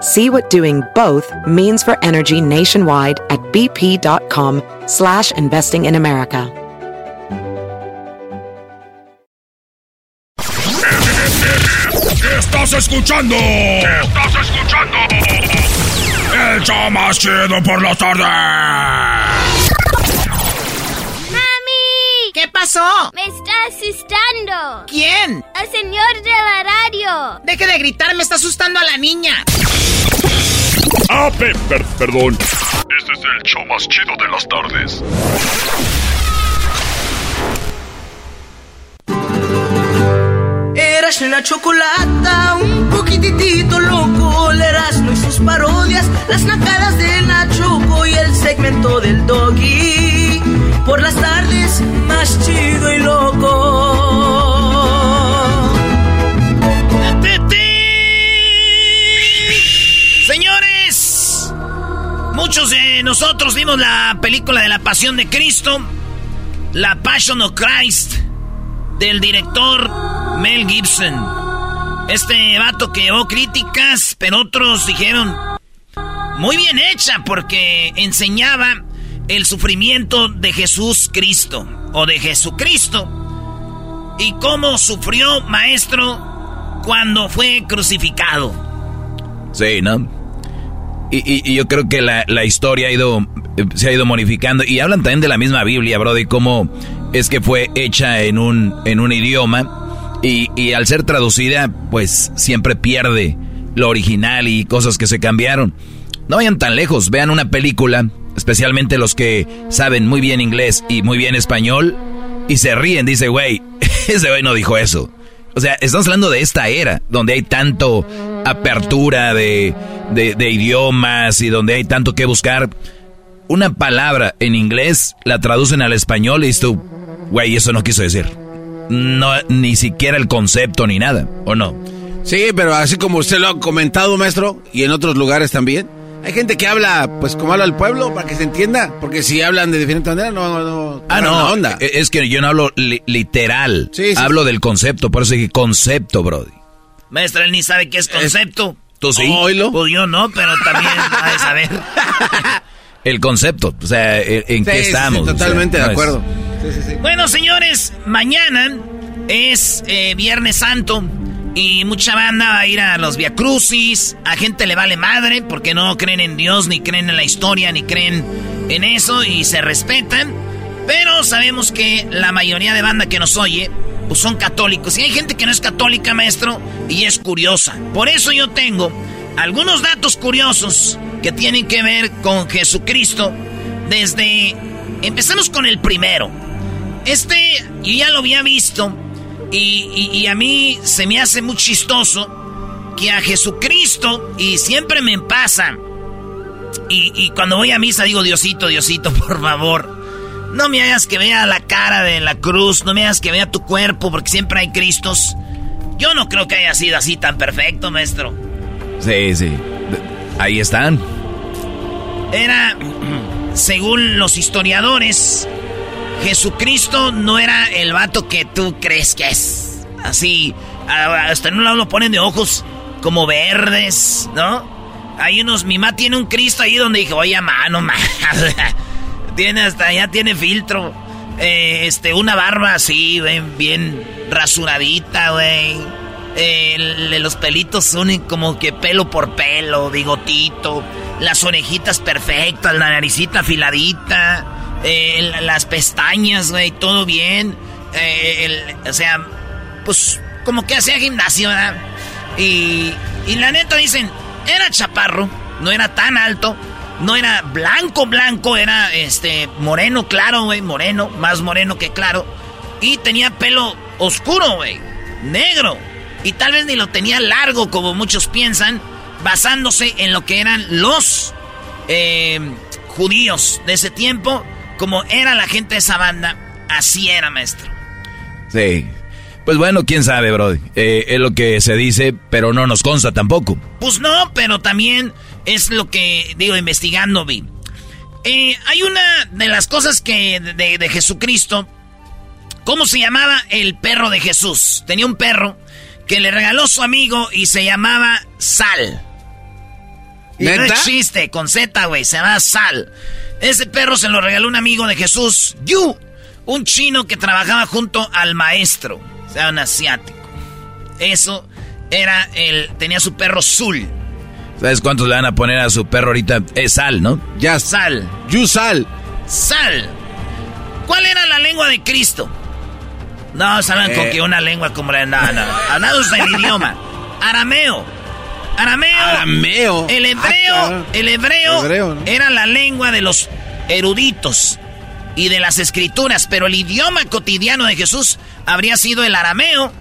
See what doing both means for energy nationwide at bp.com slash investing in America. estás escuchando? estás escuchando? El show más chido por la tarde. ¿Qué pasó? Me está asustando. ¿Quién? El señor de la radio. Deje de gritar, me está asustando a la niña. Ah, pe per perdón. Este es el show más chido de las tardes. Eras la chocolata, un poquitito loco, el Erasmo y sus parodias, las nacadas de Nachoco y el segmento del doggy. Por las tardes, más chido y loco. Señores, muchos de nosotros vimos la película de la Pasión de Cristo, La Passion of Christ, del director Mel Gibson. Este vato que llevó críticas, pero otros dijeron muy bien hecha porque enseñaba el sufrimiento de Jesús Cristo o de Jesucristo y cómo sufrió maestro cuando fue crucificado. Sí, ¿no? Y, yo creo que la, la historia ha ido, se ha ido modificando. Y hablan también de la misma Biblia, bro, de cómo es que fue hecha en un, en un idioma. Y, y al ser traducida, pues siempre pierde lo original y cosas que se cambiaron. No vayan tan lejos, vean una película, especialmente los que saben muy bien inglés y muy bien español, y se ríen, dice, güey, ese güey no dijo eso. O sea, estamos hablando de esta era, donde hay tanto apertura de, de, idiomas y donde hay tanto que buscar. Una palabra en inglés la traducen al español y tú, güey, eso no quiso decir. No, ni siquiera el concepto ni nada, ¿o no? Sí, pero así como usted lo ha comentado, maestro, y en otros lugares también, hay gente que habla, pues como habla el pueblo, para que se entienda, porque si hablan de diferente manera, no, no, Ah, no, onda. e- es que yo no hablo li- literal, Sí, sí, hablo sí. del concepto, por eso dije concepto, brody. Maestra, él ni sabe qué es concepto. ¿Tú sí? Oílo. Pues yo no, pero también ha de saber. El concepto, o sea, ¿en, en Sí, qué sí, sí, estamos? O sea, totalmente no de es- acuerdo. Sí, sí, sí. Bueno, señores, mañana es eh, Viernes Santo y mucha banda va a ir a los Via Crucis. A gente le vale madre porque no creen en Dios, ni creen en la historia, ni creen en eso y se respetan. Pero sabemos que la mayoría de banda que nos oye pues son católicos. Y hay gente que no es católica, maestro, y es curiosa. Por eso yo tengo algunos datos curiosos que tienen que ver con Jesucristo desde... Empezamos con el primero. Este yo ya lo había visto y, y- y a mí se me hace muy chistoso que a Jesucristo, y siempre me pasa, y, y cuando voy a misa digo, Diosito, Diosito, por favor, no me hagas que vea la cara de la cruz, no me hagas que vea tu cuerpo, porque siempre hay Cristos. Yo no creo que haya sido así tan perfecto, maestro. Sí, sí. Ahí están. Era, según los historiadores, Jesucristo no era el vato que tú crees que es. Así, hasta en un lado lo ponen de ojos como verdes, ¿no? Hay unos, mi mamá tiene un Cristo ahí donde dije, oye, mano, ma. tiene hasta, ya tiene filtro. Eh, este, una barba así, güey, bien rasuradita, güey. Eh, los pelitos son como que pelo por pelo, bigotito. Las orejitas perfectas, la naricita afiladita. Eh, la- las pestañas, güey, todo bien. eh, o sea, pues como que hacía gimnasio, ¿verdad? Y, y la neta dicen, era chaparro, no era tan alto, no era blanco, blanco, era este moreno, claro, güey, moreno, más moreno que claro. Y tenía pelo oscuro, güey, negro. Y tal vez ni lo tenía largo como muchos piensan, basándose en lo que eran los eh, judíos de ese tiempo, como era la gente de esa banda, así era, maestro. Sí. Pues bueno, quién sabe, bro. Eh, es lo que se dice, pero no nos consta tampoco. Pues no, pero también es lo que, digo, investigando vi. Eh, hay una de las cosas que de, Jesucristo, ¿cómo se llamaba el perro de Jesús? Tenía un perro que le regaló su amigo y se llamaba Sal. Y no existe, con Z, güey, se llama Sal. Ese perro se lo regaló un amigo de Jesús, Yu, un chino que trabajaba junto al maestro, o sea, un asiático. Eso era el, tenía su perro Zul. ¿Sabes cuántos le van a poner a su perro ahorita? Es sal, ¿no? Ya. Sal. You sal. Sal. ¿Cuál era la lengua de Cristo? No, saben con eh. que una lengua como la... No, no. Hablamos del idioma. Arameo. Arameo. Arameo. El ah, hebreo. el hebreo, era la lengua de los eruditos y de las escrituras, pero el idioma cotidiano de Jesús habría sido el arameo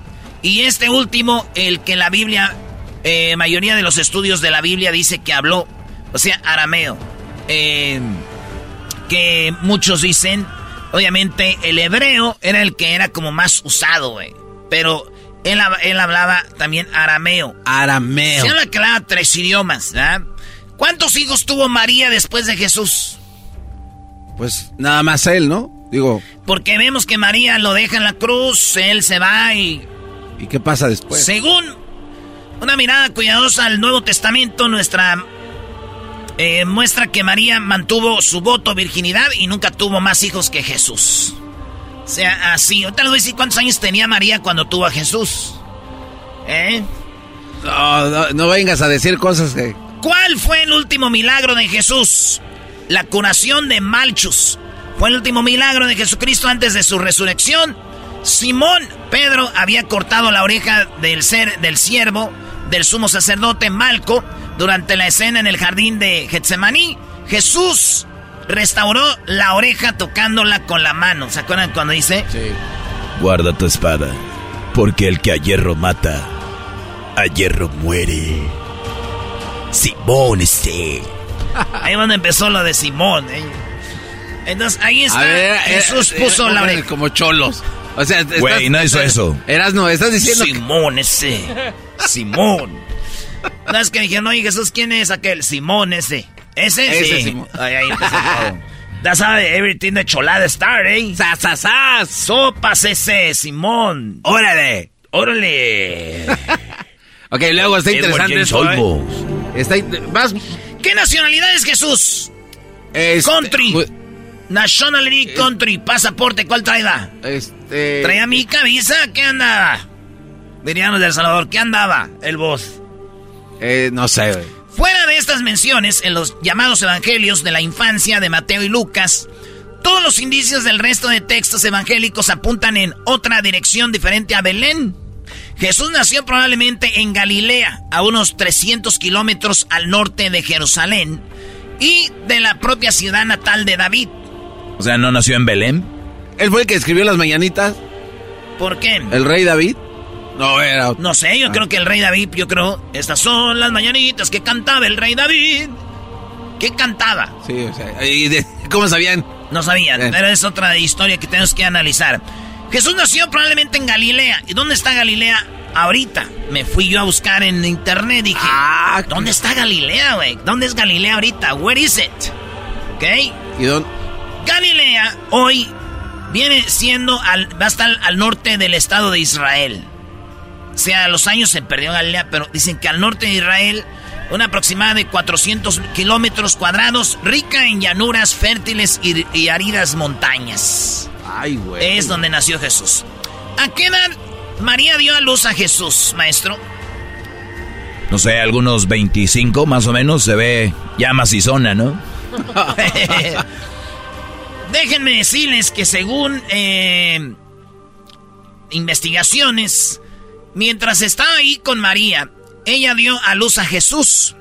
y este último, el que la Biblia eh, mayoría de los estudios de la Biblia dice que habló, o sea, arameo. Eh, que muchos dicen, obviamente, el hebreo era el que era como más usado, güey. Pero él, él, hablaba también arameo. Arameo. Se habla que hablaba tres idiomas, ¿verdad? ¿Cuántos hijos tuvo María después de Jesús? Pues nada más él, ¿no? Digo. Porque vemos que María lo deja en la cruz, él se va y. ¿Y qué pasa después? Según una mirada cuidadosa al Nuevo Testamento, nuestra eh, muestra que María mantuvo su voto virginidad y nunca tuvo más hijos que Jesús. Sea, así. Ahorita les voy a decir cuántos años tenía María cuando tuvo a Jesús. ¿Eh? No, no, vengas a decir cosas que... ¿Cuál fue el último milagro de Jesús? La curación de Malchus. Fue el último milagro de Jesucristo antes de su resurrección. Simón Pedro había cortado la oreja del ser del siervo del sumo sacerdote Malco durante la escena en el jardín de Getsemaní. Jesús restauró la oreja tocándola con la mano. ¿Se acuerdan cuando dice? Sí. Guarda tu espada, porque el que a hierro mata, a hierro muere. Simón este. Ahí es donde empezó lo de Simón. ¿eh? Entonces ahí está. Eh, Jesús eh, puso la oreja. Como cholos. O sea, güey, no hizo eso. Eras no, estás diciendo. Simón ese. Simón. No es que dijeron, oye Jesús, ¿quién es aquel? Simón ese. ¿Ese? Ese sí. Ay, ahí empezó todo. Everything de cholada star, ¿eh? ¡Sasasas! ¡Sopas ese, Simón! ¡Órale! ¡Órale! ok, luego está interesante ¿eh? Está más... ¿Qué nacionalidad es Jesús? Este, Country. Nationality Country, pasaporte, ¿cuál traía? Este. ¿Traía mi camisa? ¿Qué andaba? Diríamos de El Salvador, ¿qué andaba? El voz. Eh, no sé, güey. Fuera de estas menciones, en los llamados evangelios de la infancia de Mateo y Lucas, todos los indicios del resto de textos evangélicos apuntan en otra dirección diferente a Belén. Jesús nació probablemente en Galilea, a unos 300 kilómetros al norte de Jerusalén y de la propia ciudad natal de David. O sea, ¿no nació en Belén? ¿Él fue el que escribió las mañanitas? ¿Por qué? ¿El rey David? No, era... No sé, yo ah. creo que el rey David, yo creo... Estas son las mañanitas que cantaba el rey David. ¿Qué cantaba? Sí, o sea... ¿y ¿Cómo sabían? No sabían, eh. pero es otra historia que tenemos que analizar. Jesús nació probablemente en Galilea. ¿Y dónde está Galilea ahorita? Me fui yo a buscar en internet y dije... Ah, ¿Dónde está Galilea, güey? ¿Dónde es Galilea ahorita? Where is it? ¿Ok? ¿Y dónde...? Galilea hoy viene siendo al, va a estar al norte del estado de Israel. O sea, a los años se perdió Galilea, pero dicen que al norte de Israel, una aproximada de 400 kilómetros cuadrados, rica en llanuras fértiles y, y áridas montañas. Ay, güey. Es donde nació Jesús. ¿A qué edad María dio a luz a Jesús, maestro? No sé, algunos 25 más o menos, se ve ya macizona, ¿no? Déjenme decirles que según eh, investigaciones. Mientras estaba ahí con María, ella dio a luz a Jesús.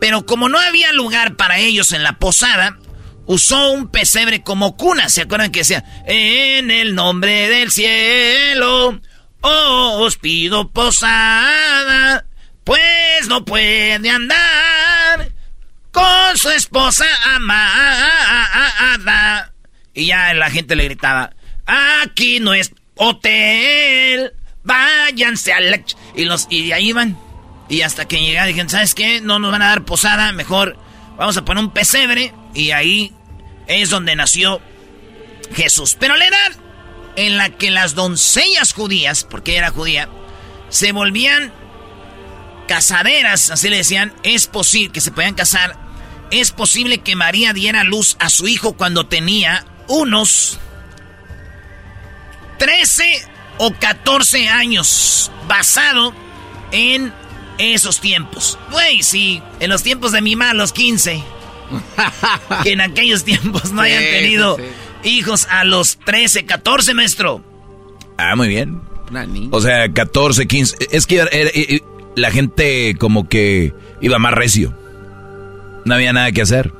Pero como no había lugar para ellos en la posada, usó un pesebre como cuna. ¿Se acuerdan que decía? En el nombre del cielo, os pido posada, pues no puede andar con su esposa amada. Y ya la gente le gritaba, aquí no es hotel, váyanse al... Y, los, y ahí iban. Y hasta que llegaron, dijeron, ¿sabes qué? No nos van a dar posada, mejor vamos a poner un pesebre. Y ahí es donde nació Jesús. Pero la edad en la que las doncellas judías, porque era judía, se volvían casaderas, así le decían, es posible que se podían casar, es posible que María diera luz a su hijo cuando tenía unos 13 o 14 años, basado en esos tiempos. Güey, sí, en los tiempos de mi mamá, los 15. que en aquellos tiempos no hayan tenido hijos a los 13, 14, maestro. Ah, muy bien. O sea, 14, 15. Es que la gente como que iba más recio. No había nada que hacer.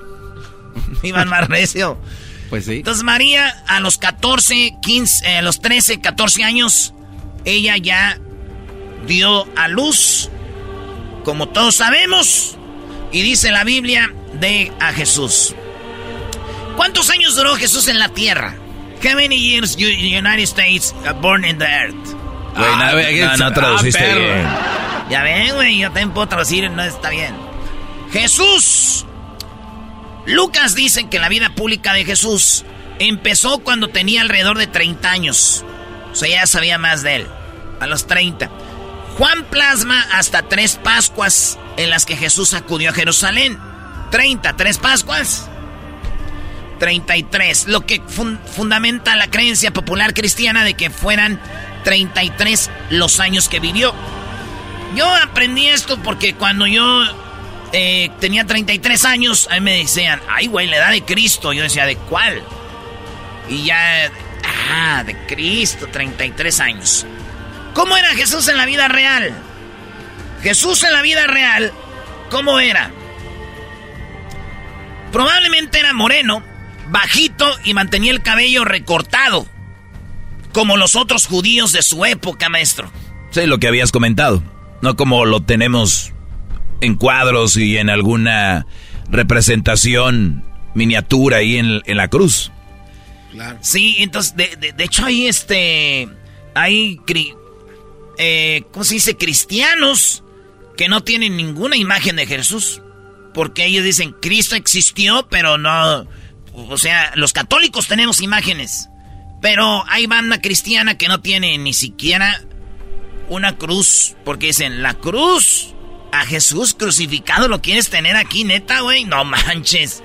Iban más recio. Pues sí. Entonces María a los 14, 15, eh, a los 13, 14 años, ella ya dio a luz, como todos sabemos, y dice la Biblia de a Jesús. ¿Cuántos años duró Jesús en la tierra? How many years United States uh, born in the earth? Ah, no, no, traduciste bien. Ya ven, güey, yo también puedo traducir, no está bien. Jesús. Lucas dice que la vida pública de Jesús empezó cuando tenía alrededor de 30 años. O sea, ya sabía más de él. A los 30. Juan plasma hasta tres Pascuas en las que Jesús acudió a Jerusalén. 30, tres Pascuas. 33, lo que fundamenta la creencia popular cristiana de que fueran 33 los años que vivió. Yo aprendí esto porque cuando yo eh, tenía 33 años, a mí me decían, ay, güey, la edad de Cristo. Yo decía, ¿de cuál? Y ya, ah, de Cristo, 33 años. ¿Cómo era Jesús en la vida real? Jesús en la vida real, ¿cómo era? Probablemente era moreno, bajito y mantenía el cabello recortado, como los otros judíos de su época, maestro. Sí, lo que habías comentado, no como lo tenemos en cuadros y en alguna representación miniatura ahí en, la cruz. Claro. Sí, entonces, de, hecho hay este, hay, eh, ¿cómo se dice? Cristianos que no tienen ninguna imagen de Jesús. Porque ellos dicen, Cristo existió, pero no, o sea, los católicos tenemos imágenes. Pero hay banda cristiana que no tiene ni siquiera una cruz. Porque dicen, la cruz a Jesús crucificado lo quieres tener aquí, neta, güey. No manches.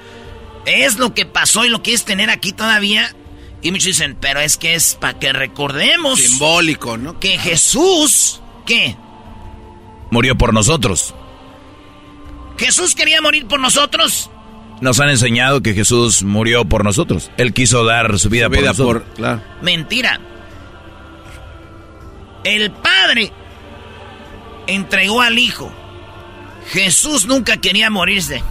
Es lo que pasó y lo quieres tener aquí todavía. Y muchos dicen, pero es que es para que recordemos. Simbólico, ¿no? Que Jesús, ¿qué? Murió por nosotros. ¿Jesús quería morir por nosotros? Nos han enseñado que Jesús murió por nosotros. Él quiso dar su vida, por nosotros. claro. Mentira. El Padre entregó al Hijo. Jesús nunca quería morirse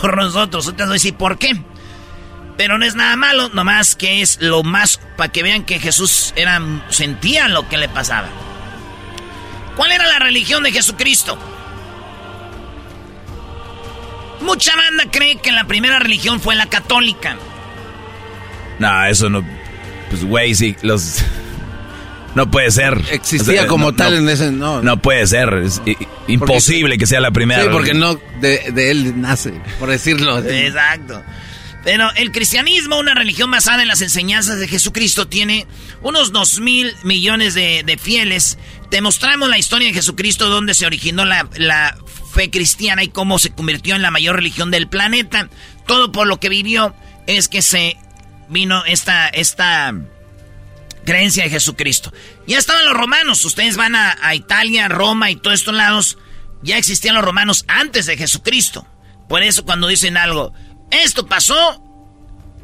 por nosotros. Ahorita no decir por qué. Pero no es nada malo, nomás que es lo más para que vean que Jesús era, sentía lo que le pasaba. ¿Cuál era la religión de Jesucristo? Mucha banda cree que la primera religión fue la católica. No, eso no. Pues, güey, sí, los. No puede ser. Existía como tal en ese. No, no puede ser. Es imposible que sea la primera. Sí, porque no de, él nace, por decirlo. Exacto. Pero el cristianismo, una religión basada en las enseñanzas de Jesucristo, tiene unos dos mil millones de, fieles. Te mostramos la historia de Jesucristo, donde se originó la, la fe cristiana y cómo se convirtió en la mayor religión del planeta. Todo por lo que vivió es que se vino esta, esta creencia de Jesucristo. Ya estaban los romanos, ustedes van a, Italia, Roma y todos estos lados, ya existían los romanos antes de Jesucristo. Por eso cuando dicen algo, esto pasó,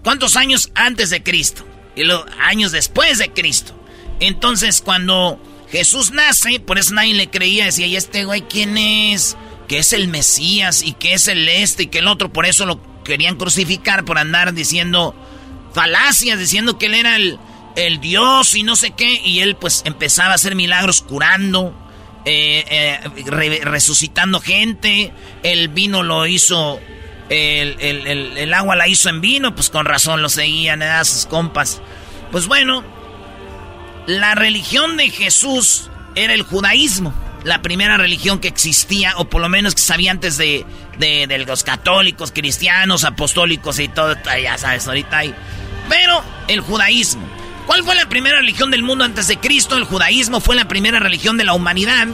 ¿cuántos años antes de Cristo? Y los años después de Cristo. Entonces, cuando Jesús nace, por eso nadie le creía, decía, ¿y este güey quién es? Que es el Mesías y que es el este y que el otro, por eso lo querían crucificar por andar diciendo falacias, diciendo que él era el, el Dios y no sé qué, y él pues empezaba a hacer milagros curando, eh, eh, resucitando gente, el vino lo hizo, el, agua la hizo en vino, pues con razón lo seguían, a sus compas. Pues bueno, la religión de Jesús era el judaísmo, la primera religión que existía, o por lo menos que sabía antes de, de, los católicos, cristianos, apostólicos y todo, ya sabes, ahorita hay. Pero el judaísmo. ¿Cuál fue la primera religión del mundo antes de Cristo? El judaísmo fue la primera religión de la humanidad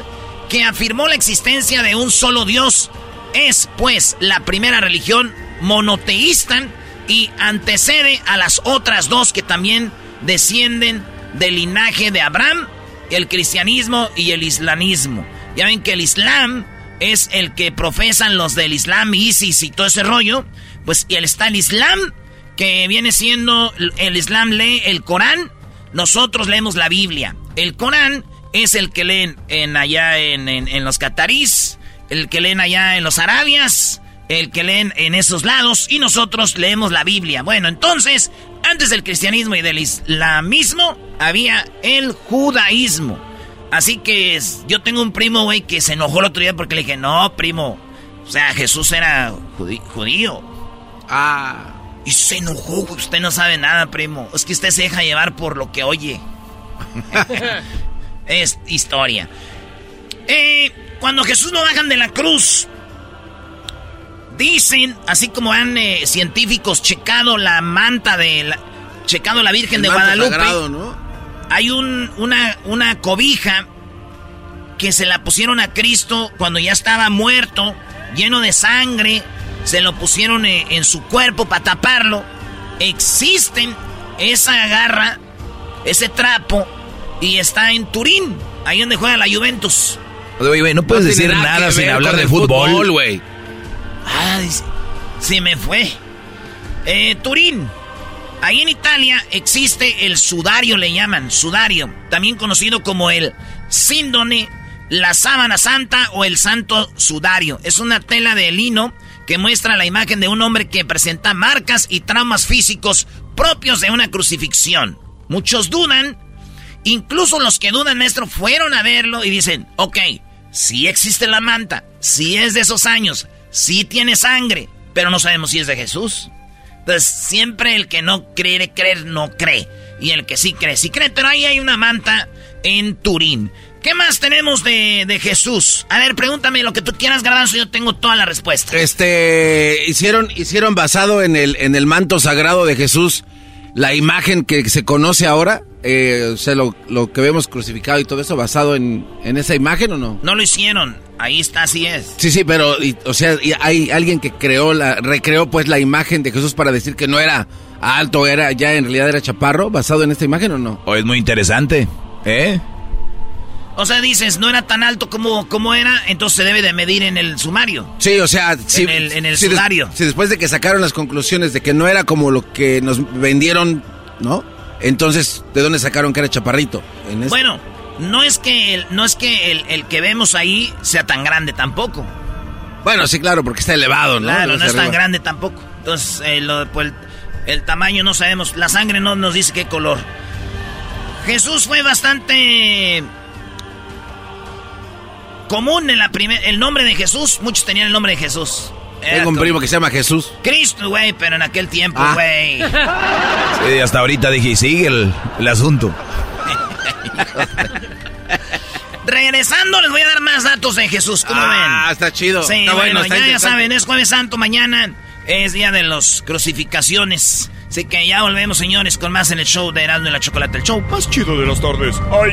que afirmó la existencia de un solo Dios. Es, pues, la primera religión monoteísta y antecede a las otras dos que también descienden del linaje de Abraham, el cristianismo y el islamismo. Ya ven que el islam es el que profesan los del islam, ISIS y todo ese rollo. Pues y está el islam que viene siendo el Islam lee el Corán, nosotros leemos la Biblia. El Corán es el que leen en allá en, los catarís, el que leen allá en los arabias, el que leen en esos lados y nosotros leemos la Biblia. Bueno, entonces, antes del cristianismo y del islamismo había el judaísmo. Así que yo tengo un primo, güey, que se enojó el otro día porque le dije, no, primo, o sea, Jesús era judío. Ah. Y se enojó, usted no sabe nada, primo. Es que usted se deja llevar por lo que oye. es historia. Eh, cuando Jesús lo bajan de la cruz, dicen, así como han eh, científicos checado la manta de la, checado la Virgen de Guadalupe, hay un, una, una cobija que se la pusieron a Cristo cuando ya estaba muerto, lleno de sangre, se lo pusieron eh, en su cuerpo para taparlo. Existen esa garra, ese trapo, y está en Turín, ahí donde juega la Juventus. Oye, no puedes decir nada, sin hablar de fútbol, güey. Ah, se me fue. Eh, Turín. Ahí en Italia existe el sudario, le llaman, sudario, también conocido como el síndone, la sábana santa o el santo sudario. Es una tela de lino que muestra la imagen de un hombre que presenta marcas y traumas físicos propios de una crucifixión. Muchos dudan, incluso los que dudan, maestro, fueron a verlo y dicen, ok, sí existe la manta, sí es de esos años, sí tiene sangre, pero no sabemos si es de Jesús. Entonces, siempre el que no cree creer, no cree. Y el que sí cree, sí cree. Pero ahí hay una manta en Turín. ¿Qué más tenemos de, Jesús? A ver, pregúntame lo que tú quieras, Garbanzo, yo tengo toda la respuesta. Este, hicieron, hicieron basado en el, en el manto sagrado de Jesús la imagen que se conoce ahora, eh, o sea, lo, que vemos crucificado y todo eso, basado en, esa imagen o no? No lo hicieron, ahí está, así es. Sí, sí, pero, o sea, hay alguien que creó, la, recreó pues la imagen de Jesús para decir que no era alto, era ya en realidad era chaparro, basado en esta imagen o no? O es muy interesante, ¿eh? O sea, dices, no era tan alto como, como era, entonces se debe de medir en el sumario. Sí, o sea, si, en el, en el sumario. si después de que sacaron las conclusiones de que no era como lo que nos vendieron, ¿no? Entonces, ¿de dónde sacaron que era chaparrito? bueno, no es que, el, no es que el, que vemos ahí sea tan grande tampoco. Bueno, sí, claro, porque está elevado, ¿no? Claro, no es tan grande tampoco. Entonces, eh, pues, el tamaño no sabemos. La sangre no nos dice qué color. Jesús fue bastante común en la primera. El nombre de Jesús, muchos tenían el nombre de Jesús. Tengo un primo que se llama Jesús. Cristo, güey, pero en aquel tiempo, ah. güey. Sí, hasta ahorita dije, sigue el, el asunto. Regresando, les voy a dar más datos de Jesús. ¿Cómo ah, ven? Ah, está chido. Sí, bueno, ya, ya saben, es Jueves Santo, mañana es día de las crucificaciones. Así que ya volvemos, señores, con más en el show de Erasmo y la Chocolate, el show más chido de las tardes. ¡Ay!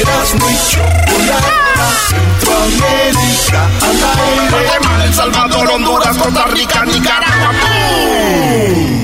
eras muy chocolata. Centroamérica al aire. Guatemala, El Salvador, Honduras, Costa Rica, Nicaragua. Muy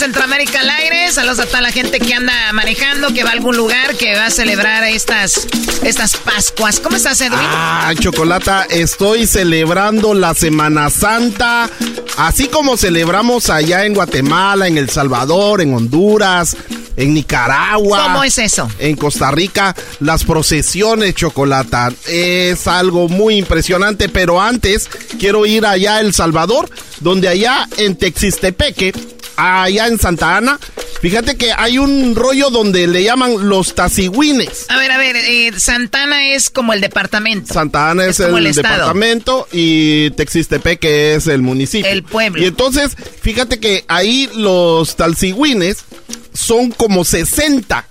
Centroamérica al aire. Saludos a toda la gente que anda manejando, que va a algún lugar, que va a celebrar estas, estas Pascuas. ¿Cómo estás, Edwin? Ah, Chocolata, estoy celebrando la Semana Santa, así como celebramos allá en Guatemala, en El Salvador, en Honduras, en Nicaragua. ¿Cómo es eso? En Costa Rica, las procesiones, Chocolata. Es algo muy impresionante, pero antes quiero ir allá a El Salvador, donde allá en Texistepeque, allá en Santa Ana, fíjate que hay un rollo donde le llaman los tacigüines. A ver, a ver, eh, Santana es como el departamento. Santa Ana es, el, el departamento y Texistepeque es el municipio. El pueblo. Y entonces, fíjate que ahí los talcigüines son como 60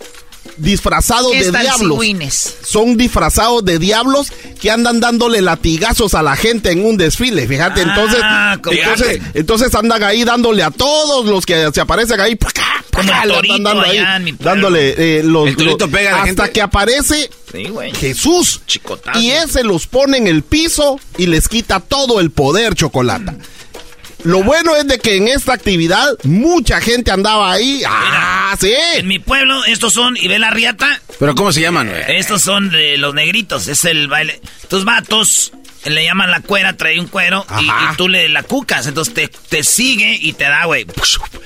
disfrazados ¿Qué de diablos. Son disfrazados de diablos que andan dándole latigazos a la gente en un desfile, fíjate. Entonces, Ah, entonces, entonces andan ahí dándole a todos los que se aparecen ahí. ¡pa' acá, pa' Como el torito dando ahí, allá dándole eh, los, El torito los- pega a la hasta gente. que aparece Sí, güey. Jesús. Chicotazo. Y ese los pone en el piso y les quita todo el poder, Chocolata. Lo bueno es de que en esta actividad mucha gente andaba ahí. Ah, sí. En mi pueblo, estos son, y ve la riata, ¿Pero cómo se llaman? estos son de los negritos, es el baile. Estos vatos le llaman la cuera, trae un cuero y, tú le la cucas, entonces te, te sigue y te da, güey.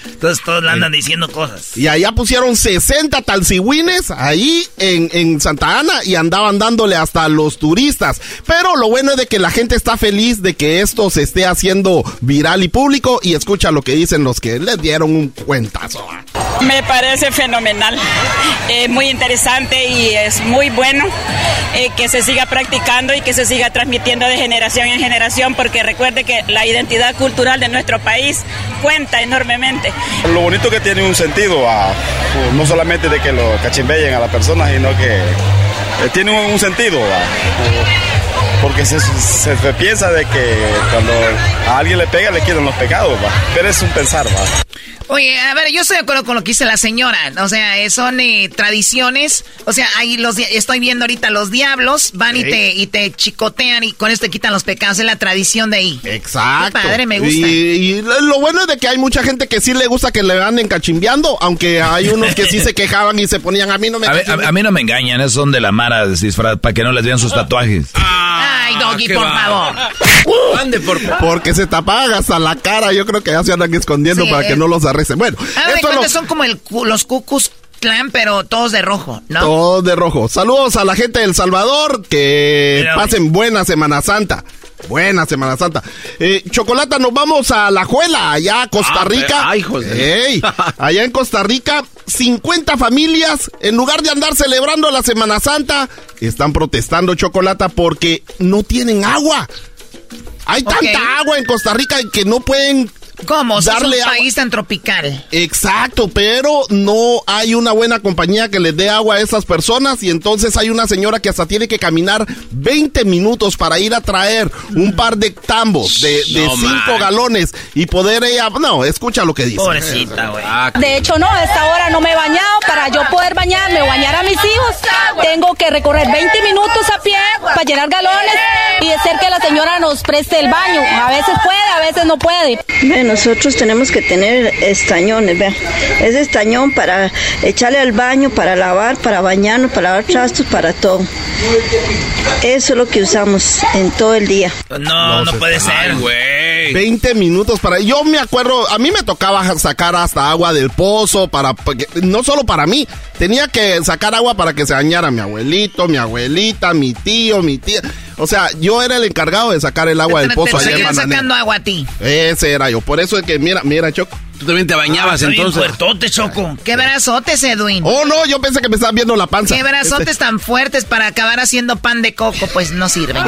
Entonces todos le andan diciendo cosas. Y allá pusieron 60 talcigüines ahí en, en Santa Ana y andaban dándole hasta a los turistas. Pero lo bueno es de que la gente está feliz de que esto se esté haciendo viral y público y escucha lo que dicen los que les dieron un cuentazo. Me parece fenomenal, eh, muy interesante y es muy bueno eh, que se siga practicando y que se siga transmitiendo de generación en generación porque recuerde que la identidad cultural de nuestro país cuenta enormemente. Lo bonito que tiene un sentido, ah, no solamente de que lo cachimbellen a la persona, sino que eh, tiene un, sentido. porque se, se- piensa de que cuando a alguien le pega le quitan los pecados, pero es un pensar. Oye, a ver, yo estoy de acuerdo con lo que dice la señora. O sea, eh, son eh, tradiciones. O sea, ahí los estoy viendo ahorita los diablos van y te y te chicotean y con esto te quitan los pecados. Es la tradición de ahí. Exacto. Qué padre, me gusta. Y, y lo bueno es de que hay mucha gente que sí le gusta que le anden cachimbeando, aunque hay unos que sí se quejaban y se ponían a mí no me A, ver, a- cachimbean". a mí no me engañan, esos son de la Mara disfraz para que no les vean sus tatuajes. Ay, Doggy, qué por va. favor. Ande por Porque se tapaban hasta la cara, yo creo que ya se andan escondiendo Sí, para que eh. no los arresten. Bueno, ver, esto son como el, los cucus clan, pero todos de rojo, ¿no? Todos de rojo. Saludos a la gente de El Salvador. Que Mira, pasen buena Semana Santa. Buena Semana Santa. Eh, Chocolata, nos vamos a La Juela, allá a Costa Ah, Rica. pero- ay, hijos de- Ey, allá en Costa Rica, 50 familias, en lugar de andar celebrando la Semana Santa, están protestando Chocolata porque no tienen agua. Hay tanta agua en Costa Rica que no pueden ¿Cómo? Si darle es un agua. país tan tropical. Exacto, pero no hay una buena compañía que les dé agua a esas personas y entonces hay una señora que hasta tiene que caminar 20 minutos para ir a traer un par de tambos de, de No, 5 man. galones y poder ella... No, escucha lo que dice. Pobrecita, güey. De hecho, no, a esta hora no me he bañado. Para yo poder bañarme o bañar a mis hijos, tengo que recorrer 20 minutos a pie para llenar galones y hacer que la señora nos preste el baño. A veces puede, a veces no puede. Nosotros tenemos que tener estañones, vea. Es estañón para echarle al baño, para lavar, para bañarnos, para lavar trastos, para todo. Eso es lo que usamos en todo el día. No, no, puede ser. güey. 20 minutos para... Yo me acuerdo, a mí me tocaba sacar hasta agua del pozo para... porque- no solo para mí, tenía que sacar agua para que se bañara mi abuelito, mi abuelita, mi tío, mi tía. O sea, yo era el encargado de sacar el agua del Te- pozo te allá en seguían Bananera. sacando agua a ti. Ese era yo. Por eso es que, mira, mira, Choco. Tú también te bañabas Ah, entonces. fuertote, Choco. ¿Qué brazotes, Edwin? Oh, no, yo pensé que me estaban viendo la panza. ¿Qué brazotes Este- tan fuertes para acabar haciendo pan de coco? Pues no sirven.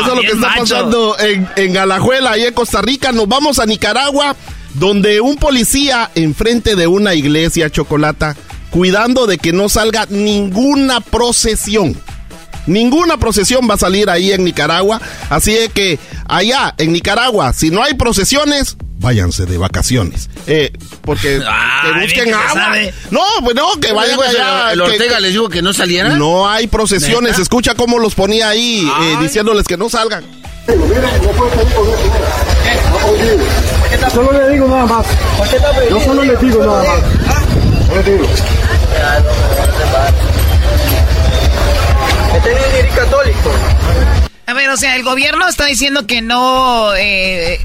Eso es lo que está macho. pasando en, en Alajuela, ahí en Costa Rica. Nos vamos a Nicaragua, donde un policía enfrente de una iglesia chocolata, cuidando de que no salga ninguna procesión. Ninguna procesión va a salir ahí en Nicaragua. Así es que allá en Nicaragua, si no hay procesiones, váyanse de vacaciones. Eh, porque Ah, que busquen agua. sabe. No, pues no, que ¿Cómo vayan allá. el Ortega que- les dijo que no salieran? No hay procesiones. ¿Neta? Escucha cómo los ponía ahí, eh, diciéndoles que no salgan. Solo le digo nada más. Yo solo le digo nada más. Yo le digo. A ver, o sea, el gobierno está diciendo que no... Eh,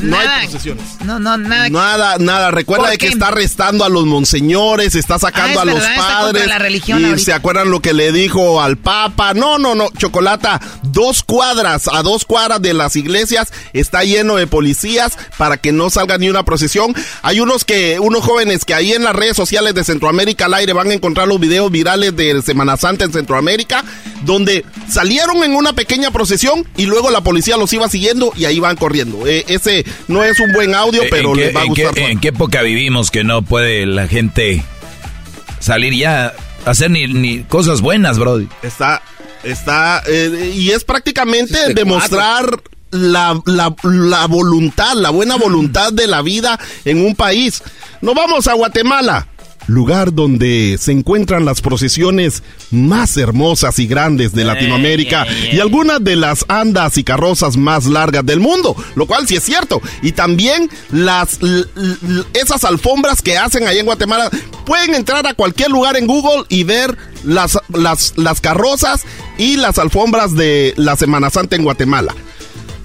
No nada. hay procesiones. No, no, nada. Nada, nada. Recuerda ¿Por de que está arrestando a los monseñores, está sacando Ah, a es los verdad, padres. la religión y ahorita. se acuerdan lo que le dijo al Papa. No, no, no. Chocolata, dos cuadras, a dos cuadras de las iglesias está lleno de policías para que no salga ni una procesión. Hay unos que, unos jóvenes que ahí en las redes sociales de Centroamérica al aire van a encontrar los videos virales de Semana Santa en Centroamérica, donde salieron en una pequeña procesión y luego la policía los iba siguiendo y ahí van corriendo. Eh, ese no es un buen audio, ¿En pero qué- les va a en qué- gustar. ¿En qué época vivimos que no puede la gente salir ya a hacer ni, ni cosas buenas, Brody? Está, está, eh, y es prácticamente demostrar la, la, la voluntad, la buena voluntad de la vida en un país. Nos vamos a Guatemala, lugar donde se encuentran las procesiones más hermosas y grandes de Latinoamérica y algunas de las andas y carrozas más largas del mundo, lo cual sí es cierto. Y también las esas alfombras que hacen ahí en Guatemala pueden entrar a cualquier lugar en Google y ver las, las, las carrozas y las alfombras de la Semana Santa en Guatemala.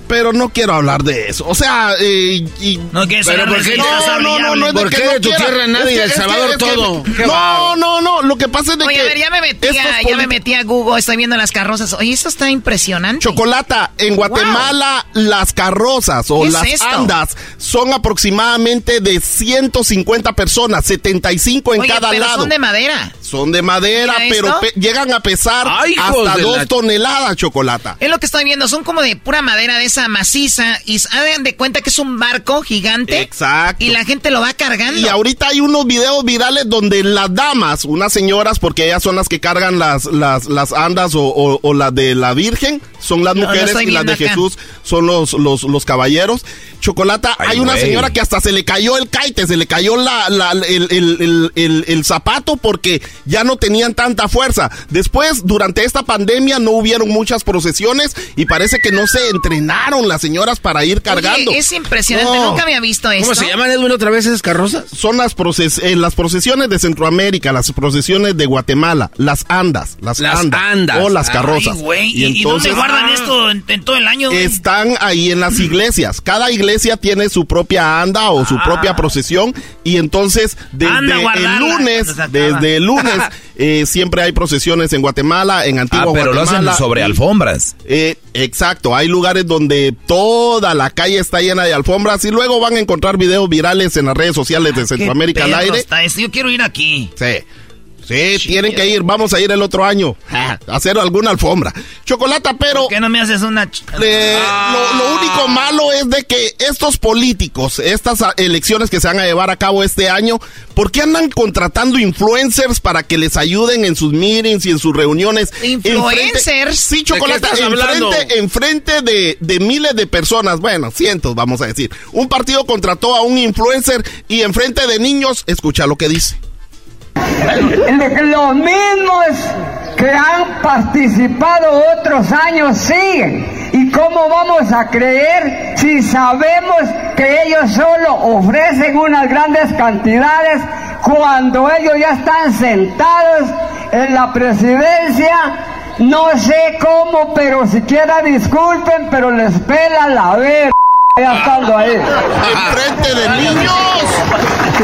Pero no quiero hablar de eso. O sea, eh, y, No quieres pero eso, No, no, no, no es de ¿Por que qué no de tu quiera. tierra nadie, Es que- El es que- Salvador es que- todo? No, no, no. Lo que pasa es de Oye, que a ver, ya me metí, estos a, ya me metí a Google, estoy viendo las carrozas. Oye, esto está impresionante. Chocolata, en Guatemala las carrozas o ¿Qué es las andas son aproximadamente de 150 personas, 75 en Oye, cada pero lado. son de madera. Son de madera, pero llegan a pesar Ay, hasta dos la- toneladas, chocolata. Es lo que estoy viendo, son como de pura madera de esa maciza y hagan de cuenta que es un barco gigante. Exacto. Y la gente lo va cargando. Y ahorita hay unos videos virales donde las damas, unas señoras, porque ellas son las que cargan las, las, las andas o, o, o las de la Virgen, son las mujeres y las de acá. Jesús son los, los, los caballeros. Chocolata, Ay, hay una señora que hasta se le cayó el caite, se le cayó la, la- el, el- el- el- el zapato porque ya no tenían tanta fuerza. Después, durante esta pandemia, no hubieron muchas procesiones y parece que no se entrenaron las señoras para ir cargando. Oye, es impresionante, No. nunca había visto esto. ¿Cómo se llaman, Edwin, otra vez esas carrozas? son las, proces eh, las procesiones de Centroamérica, las procesiones de Guatemala, las andas, las, Las andas, andas. o las carrozas. Ay, ¿y, y entonces dónde guardan esto en, en todo el año? están ahí en las iglesias. Cada iglesia tiene su propia anda o su propia procesión y entonces desde Ah. Anda el lunes, desde el lunes eh, siempre hay procesiones en Guatemala, en Ah, Antigua pero lo hacen Guatemala. sobre alfombras. Eh, exacto, hay lugares donde toda la calle está llena de alfombras y luego van a encontrar videos virales en las redes sociales de Qué Centroamérica al aire. está. Yo quiero ir aquí. Sí. Sí, tienen que ir. Vamos a ir el otro año a hacer alguna alfombra. Chocolata, pero... ¿Por qué no me haces una... Eh, lo, lo, único malo es de que estos políticos, estas elecciones que se van a llevar a cabo este año, ¿por qué andan contratando influencers para que les ayuden en sus meetings y en sus reuniones? ¿Influencers? sí, Chocolata, enfrente, enfrente de, de miles de personas, bueno, cientos vamos a decir. Un partido contrató a un influencer y enfrente de niños, escucha lo que dice. Los mismos que han participado otros años siguen. ¿Y cómo vamos a creer si sabemos que ellos solo ofrecen unas grandes cantidades cuando ellos ya están sentados en la presidencia? No sé cómo, pero siquiera disculpen, pero les pela la verga ya estando ahí. Enfrente de niños.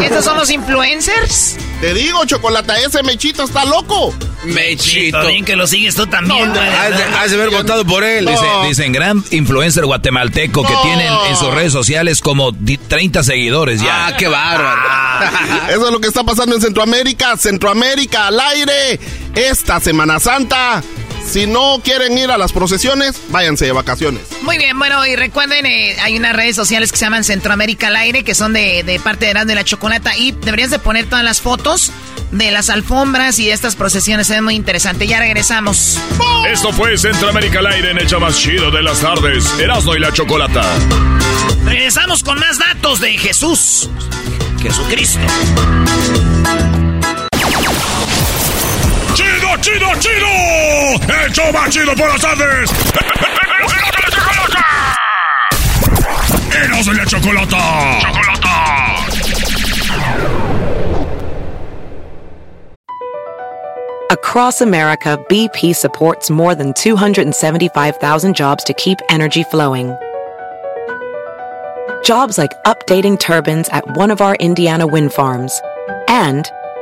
¿Esos son los influencers? Te digo, Chocolata, ese Mechito está loco. Mechito. Bien que lo sigues tú también. has, de, haber votado por él. dicen, gran influencer guatemalteco que tiene en sus redes sociales como 30 seguidores ya. Ah, qué bárbaro. Eso es lo que está pasando en Centroamérica. Centroamérica al aire. Esta Semana Santa si no quieren ir a las procesiones, váyanse de vacaciones. Muy bien, bueno, y recuerden, eh, hay unas redes sociales que se llaman Centroamérica al Aire, que son de, parte de Grande de la Chocolata, y deberías de poner todas las fotos de las alfombras y de estas procesiones, es muy interesante. Ya regresamos. Esto fue Centroamérica al Aire en el más chido de las tardes, Erasmo y la Chocolata. Regresamos con más datos de Jesús, Jesucristo. ¡Chido, chido! ¡El show más chido por las tardes! ¡Eros de la chocolata! ¡Chocolata! Across America, BP supports more than 275,000 jobs to keep energy flowing. Jobs like updating turbines at one of our Indiana wind farms and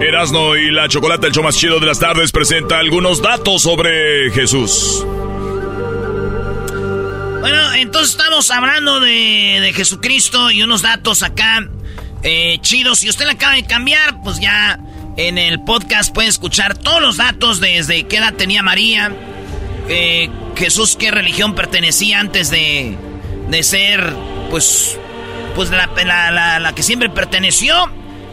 Erasno y la Chocolate, el show más chido de las tardes, presenta algunos datos sobre Jesús. Bueno, entonces estamos hablando de, Jesucristo y unos datos acá eh, chidos. Si usted la acaba de cambiar, pues ya en el podcast puede escuchar todos los datos desde qué edad tenía María, eh, Jesús qué religión pertenecía antes de, de ser, pues, pues la, la, la que siempre perteneció.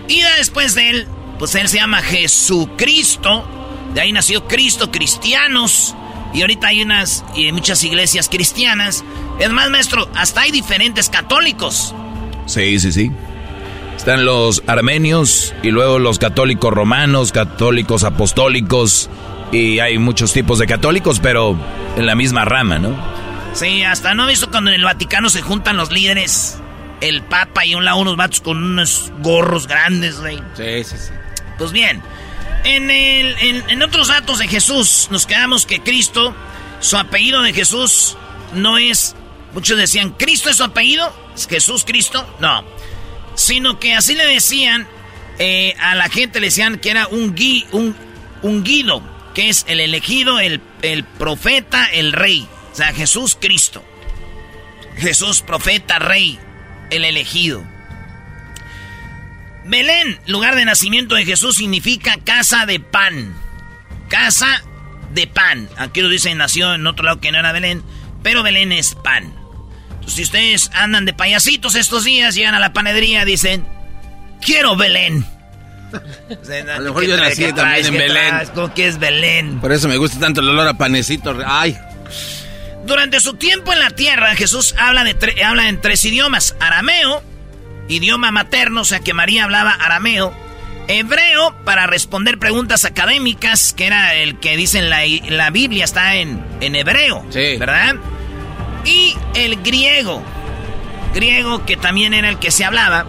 Y después de él, pues él se llama Jesucristo. De ahí nació Cristo, cristianos. Y ahorita hay unas y muchas iglesias cristianas. Es más, maestro, hasta hay diferentes católicos. Sí, sí, sí. Están los armenios y luego los católicos romanos, católicos apostólicos. Y hay muchos tipos de católicos, pero en la misma rama, ¿no? Sí, hasta no he visto cuando en el Vaticano se juntan los líderes. El Papa y un lado unos vatos con unos gorros grandes, güey. Sí, sí, sí. Pues bien, en, en, otros datos de Jesús nos quedamos que Cristo, su apellido de Jesús no es, muchos decían, ¿Cristo es su apellido? ¿Es Jesús Cristo? No, sino que así le decían eh, a la gente, le decían que era un, gui, un ungido, que es el elegido, el, el profeta, el rey, o sea, Jesús Cristo. Jesús, profeta, rey, el elegido. Belén, lugar de nacimiento de Jesús, significa casa de pan. Casa de pan. Aquí lo dicen, nació en otro lado que no era Belén, pero Belén es pan. si ustedes andan de payasitos estos días, llegan a la panadería, dicen, quiero Belén. a lo mejor yo nací también en Belén. ¿Cómo que es Belén? Por eso me gusta tanto el olor a panecito. Ay. Durante su tiempo en la tierra, Jesús habla, de habla en tres idiomas: arameo, idioma materno, o sea que María hablaba arameo, hebreo para responder preguntas académicas, que era el que dice en la, la Biblia, está en, en hebreo, ¿verdad? Y el griego, griego que también era el que se hablaba.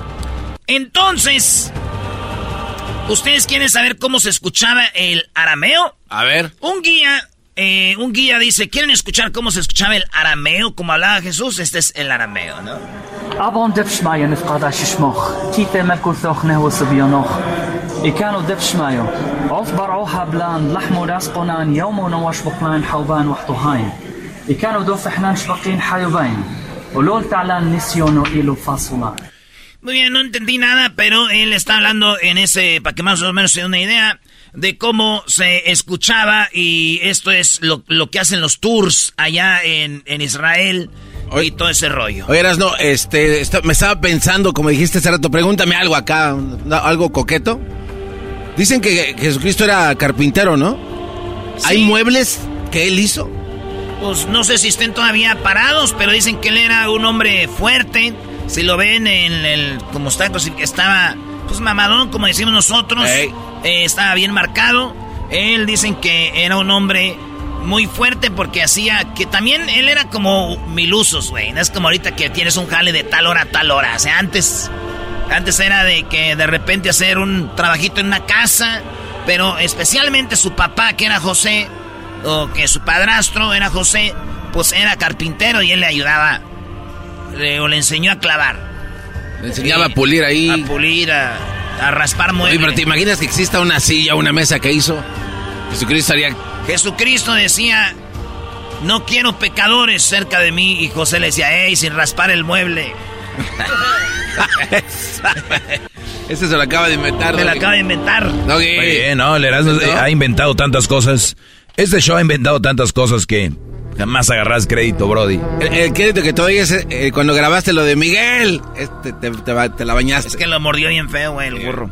Entonces, ¿ustedes quieren saber cómo se escuchaba el arameo? A ver. Un guía, eh, un guía dice, ¿quieren escuchar cómo se escuchaba el arameo, como hablaba Jesús? Este es el arameo, ¿no? Muy bien, no entendí nada, pero él está hablando en ese, para que más o menos se dé una idea de cómo se escuchaba y esto es lo, lo que hacen los tours allá en, en Israel y todo ese rollo. Oyeras, no, este, me estaba pensando, como dijiste hace rato, pregúntame algo acá, algo coqueto. Dicen que Jesucristo era carpintero, ¿no? ¿Hay muebles que él hizo? Pues no sé si estén todavía parados, pero dicen que él era un hombre fuerte. Si lo ven en el, como está, pues, estaba, pues mamadón, como decimos nosotros, eh, estaba bien marcado. Él dicen que era un hombre muy fuerte porque hacía, que también él era como milusos, güey. No es como ahorita que tienes un jale de tal hora a tal hora. O sea, antes, antes era de que de repente hacer un trabajito en una casa, pero especialmente su papá, que era José, o que su padrastro era José, pues era carpintero y él le ayudaba, le, o le enseñó a clavar. Le enseñaba a pulir ahí. A pulir, a, a raspar Oye, muebles. pero ¿te imaginas que exista una silla, una mesa que hizo? Jesucristo haría... Jesucristo decía, no quiero pecadores cerca de mí. Y José le decía, hey, sin raspar el mueble. Ese se lo acaba de inventar. Me lo acaba de inventar. Oye, no, el Erasmo ¿No? ha inventado tantas cosas. Este show ha inventado tantas cosas que jamás agarras crédito, Brody. El, el crédito que todavía es eh, cuando grabaste lo de Miguel. Este, te, te va- te la bañaste. Es que lo mordió bien feo, güey, el burro.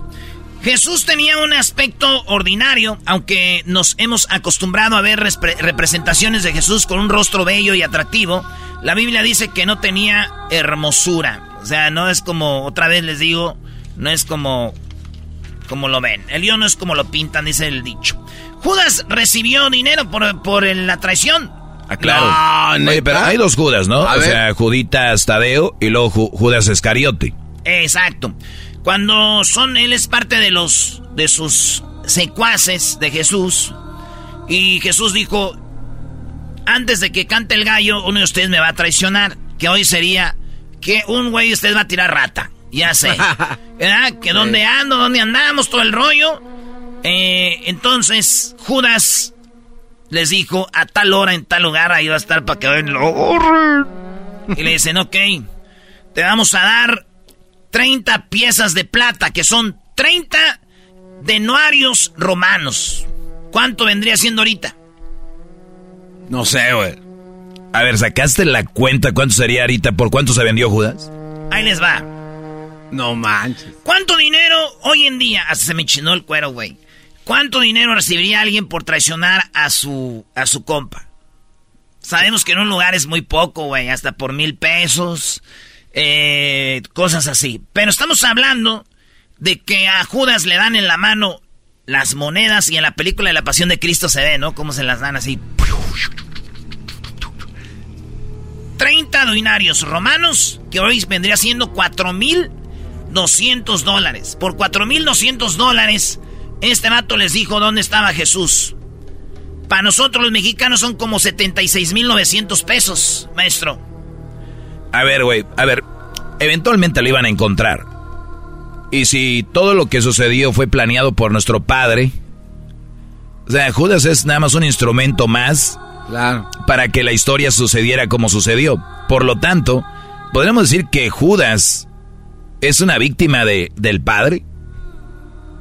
Jesús tenía un aspecto ordinario, aunque nos hemos acostumbrado a ver representaciones de Jesús con un rostro bello y atractivo. La Biblia dice que no tenía hermosura. O sea, no es como, otra vez les digo, no es como, como lo ven. El lío no es como lo pintan, dice el dicho. Judas recibió dinero por, por la traición. Ah, claro. No, Oye, pero hay dos Judas, ¿no? A o ver. sea, Juditas Tadeo y luego Ju- Judas Escariote. Exacto. Cuando son, él es parte de los, de sus secuaces de Jesús. Y Jesús dijo, antes de que cante el gallo, uno de ustedes me va a traicionar. Que hoy sería que un güey de ustedes va a tirar rata. Ya sé. ¿Verdad? Que dónde ando, dónde andamos, todo el rollo. Eh, entonces, Judas les dijo, a tal hora, en tal lugar, ahí va a estar para que lo agarren". Y le dicen, ok, te vamos a dar 30 piezas de plata, que son 30 denuarios romanos. ¿Cuánto vendría siendo ahorita? No sé, güey. A ver, ¿sacaste la cuenta cuánto sería ahorita? ¿Por cuánto se vendió Judas? Ahí les va. No manches. ¿Cuánto dinero hoy en día? Hasta se me chinó el cuero, güey. ¿Cuánto dinero recibiría alguien por traicionar a su, a su compa? Sabemos que en un lugar es muy poco, güey. Hasta por mil pesos. eh, cosas así. Pero estamos hablando de que a Judas le dan en la mano las monedas y en la película de la Pasión de Cristo se ve, ¿no? Cómo se las dan así. 30 dinarios romanos, que hoy vendría siendo 4.200 dólares. Por 4.200 dólares, este vato les dijo dónde estaba Jesús. Para nosotros los mexicanos son como 76.900 pesos, maestro. A ver, güey, a ver, eventualmente lo iban a encontrar. Y si todo lo que sucedió fue planeado por nuestro padre, o sea, Judas es nada más un instrumento más Claro. para que la historia sucediera como sucedió. Por lo tanto, podríamos decir que Judas es una víctima de, del padre.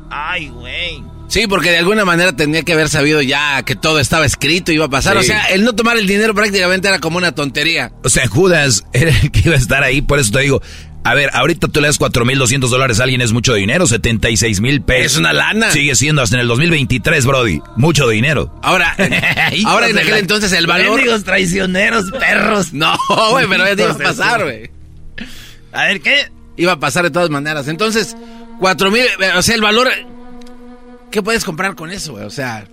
Ay, güey. Sí, porque de alguna manera tenía que haber sabido ya que todo estaba escrito y iba a pasar. Sí. O sea, el no tomar el dinero prácticamente era como una tontería. O sea, Judas era el que iba a estar ahí, por eso te digo. A ver, ahorita tú le das 4.200 dólares a alguien, es mucho dinero, 76 mil pesos. Es una lana. Sigue siendo hasta en el 2023, Brody. Mucho dinero. Ahora, ahora en aquel entonces el valor. Mendigos traicioneros, perros. No, güey, pero ya te iba a pasar, güey. A ver, ¿qué? iba a pasar de todas maneras. Entonces, cuatro mil, eh, o sea, el valor, ¿qué puedes comprar con eso, güey? O sea...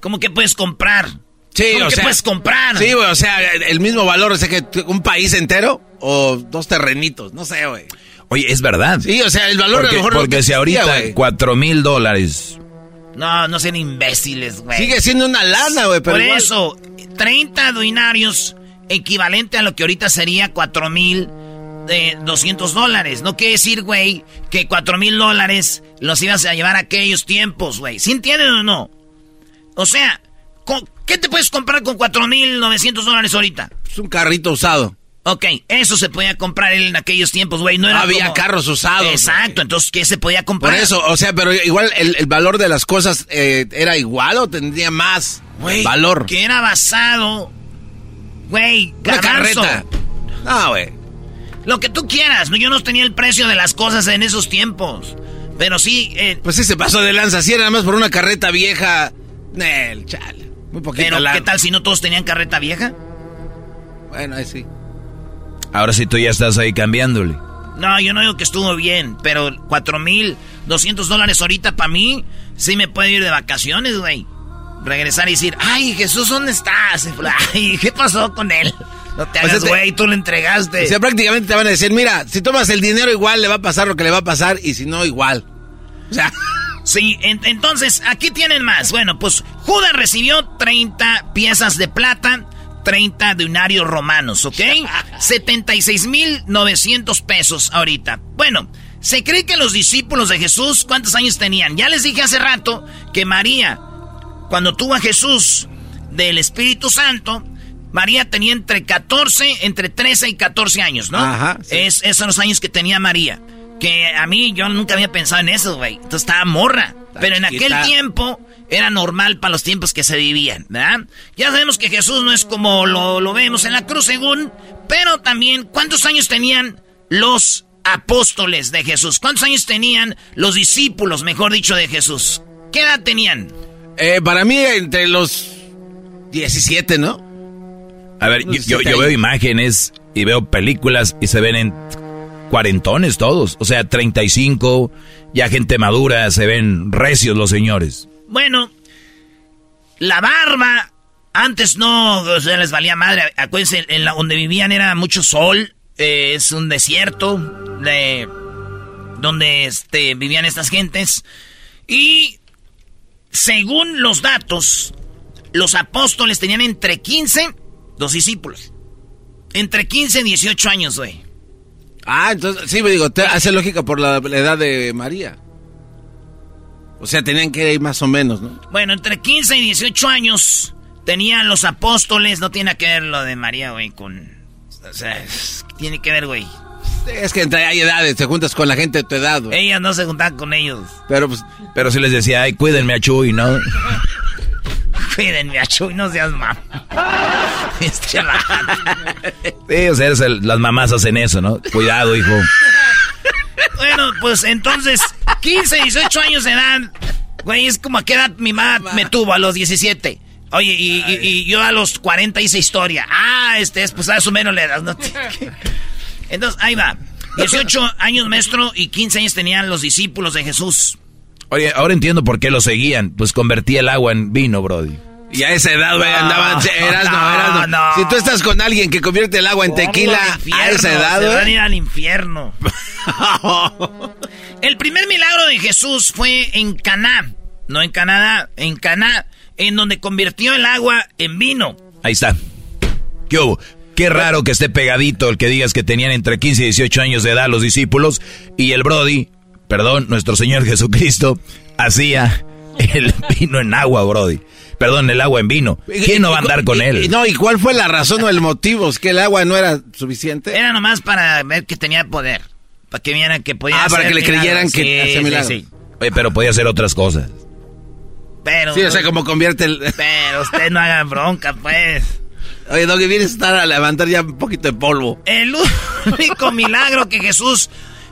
¿Cómo que puedes comprar? Sí, ¿Cómo o que sea, puedes comprar? Sí, güey, o sea, el mismo valor, o sea, que un país entero o dos terrenitos, no sé, güey. Oye, es verdad. Sí, o sea, el valor Porque, a lo mejor... porque si ahorita güey. cuatro mil dólares. No, no sean imbéciles, güey. Sigue siendo una lana, güey, pero Por igual- eso, 30 dinarios, equivalente a lo que ahorita sería 4 mil de 200 dólares. No quiere decir, güey, que 4 mil dólares los ibas a llevar a aquellos tiempos, güey. ¿Sí entienden o no? O sea, ¿con- ¿qué te puedes comprar con 4 mil 900 dólares ahorita? Es un carrito usado. Ok, eso se podía comprar en aquellos tiempos, güey. No Había como- carros usados, Exacto, entonces, ¿qué se podía comprar? Por eso, o sea, pero igual el, el valor de las cosas eh, era igual o tendría más valor. Que era basado. Güey, Una carreta. No, güey. Lo que tú quieras. No, yo no tenía el precio de las cosas en esos tiempos. Pero sí. eh, Pues sí se pasó de lanza, si era nada más por una carreta vieja. Nel, chale. Muy poquito pero. ¿qué tal si no todos tenían carreta vieja? Bueno, ahí sí. Ahora sí tú ya estás ahí cambiándole. No, yo no digo que estuvo bien, pero 4,200 dólares ahorita para mí, sí me puedo ir de vacaciones, güey. Regresar y decir, ay, Jesús, ¿dónde estás? Ay, ¿qué pasó con él? No te O sea, hagas, güey, tú lo entregaste. O sea, prácticamente te van a decir, mira, si tomas el dinero igual le va a pasar lo que le va a pasar y si no, igual. O sea... Sí, en- entonces, aquí tienen más. Bueno, pues Judas recibió 30 piezas de plata, 30 dinarios romanos, ¿ok? 76,900 pesos ahorita. Bueno, se cree que los discípulos de Jesús, ¿cuántos años tenían? Ya les dije hace rato que María, cuando tuvo a Jesús del Espíritu Santo, María tenía entre 14, entre 13 y 14 años, ¿no? Ajá, sí. Es, esos son los años que tenía María. Que a mí yo nunca había pensado en eso, güey. Entonces estaba morra. Pero en aquel tiempo era normal para los tiempos que se vivían, ¿verdad? Ya sabemos que Jesús no es como lo, lo vemos en la cruz según, pero también, ¿cuántos años tenían los apóstoles de Jesús? ¿Cuántos años tenían los discípulos, mejor dicho, de Jesús? ¿Qué edad tenían? Eh, para mí, entre los 17, ¿no? A ver, yo, Unos yo- veo imágenes y veo películas y se ven en cuarentones todos. O sea, 35, ya gente madura, se ven recios los señores. Bueno, la barba, antes no, o sea, les valía madre. Acuérdense, en la donde vivían era mucho sol, eh, es un desierto, de, donde este, vivían estas gentes. Y según los datos, los apóstoles tenían entre 15, los discípulos, entre 15 y 18 años, güey. Ah, entonces, sí, me digo, te hace lógica por la, la edad de María. O sea, tenían que ir más o menos, ¿no? Bueno, entre 15 y 18 años tenían los apóstoles, no tiene que ver lo de María, güey, con... O sea, tiene que ver, güey. Es que entre hay edades, te juntas con la gente de tu edad, güey. Ellas no se juntaban con ellos. Pero pues, Pero si les decía, ay, cuídenme a Chuy, ¿no? Cuídenme a Chuy, no seas mamá. Este. Sí, o sea, el- las mamás hacen eso, ¿no? Cuidado, hijo. bueno, pues entonces, 15, 18 años de edad, güey, es como a qué edad mi mamá me tuvo, a los 17. Oye, y, y- y yo a los 40 hice historia. Ah, este es, pues a su menos la edad, ¿no? Entonces, ahí va. 18 años maestro y 15 años tenían los discípulos de Jesús. Oye, ahora entiendo por qué lo seguían. Pues convertía el agua en vino, Brody. y a esa edad, güey, No, andaban, eras, no, no, eras, no. no. Si tú estás con alguien que convierte el agua en tequila a esa edad, se van a güey. ir al infierno. El primer milagro de Jesús fue en Caná, no en Canadá, en Caná, en donde convirtió el agua en vino. Ahí está. ¿Qué hubo? Qué raro que esté pegadito el que digas que tenían entre 15 y 18 años de edad los discípulos y el Brody, perdón, nuestro Señor Jesucristo, hacía el vino en agua, Brody. Perdón, el agua en vino. ¿Quién no va a andar con él? y- no, ¿y cuál fue la razón o el motivo? ¿Es que el agua no era suficiente? Era nomás para ver que tenía poder, para que vieran que podía Ah, para que le milagros. creyeran que Sí, hacía sí, milagros. sí. Oye, pero podía hacer otras cosas. Pero, Sí, o sea, como convierte el... pero usted no haga bronca, pues. Oye, Doggy, vienes a estar a levantar ya un poquito de polvo. El único milagro que Jesús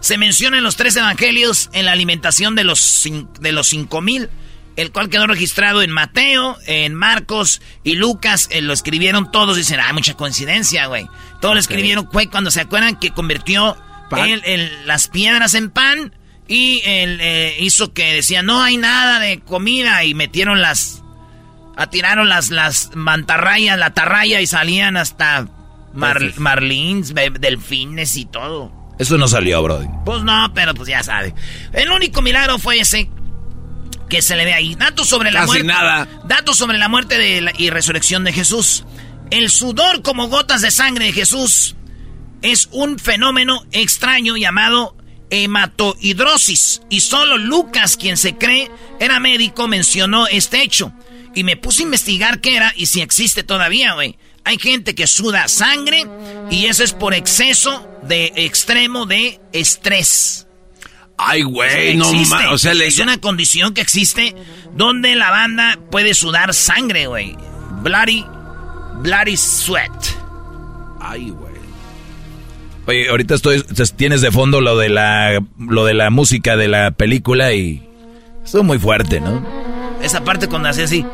se menciona en los tres evangelios en la alimentación de los, de los cinco mil, el cual quedó registrado en Mateo, en Marcos y Lucas, eh, lo escribieron todos, dicen, ah, mucha coincidencia, güey. Todos lo escribieron, fue cuando se acuerdan que convirtió las piedras en pan y él eh, hizo que decía no hay nada de comida y metieron las atiraron las las mantarrayas, la tarraya y salían hasta mar- marlins, delfines y todo. Eso no salió, Brody. Pues no, pero pues ya sabe. El único milagro fue ese que se le ve ahí. Datos sobre la Casi muerte. nada. Datos sobre la muerte de la- y resurrección de Jesús. El sudor como gotas de sangre de Jesús es un fenómeno extraño llamado hematohidrosis. Y solo Lucas, quien se cree era médico, mencionó este hecho. Y me puse a investigar qué era y si existe todavía, güey. Hay gente que suda sangre y eso es por exceso de extremo de estrés. Ay, güey, no Existe. ma- O sea, le... es una condición que existe donde la banda puede sudar sangre, güey. Bloody, bloody sweat. Ay, güey. Oye, ahorita estoy, tienes de fondo lo de la, lo de la música de la película y estuvo muy fuerte, ¿no? Esa parte cuando hace así.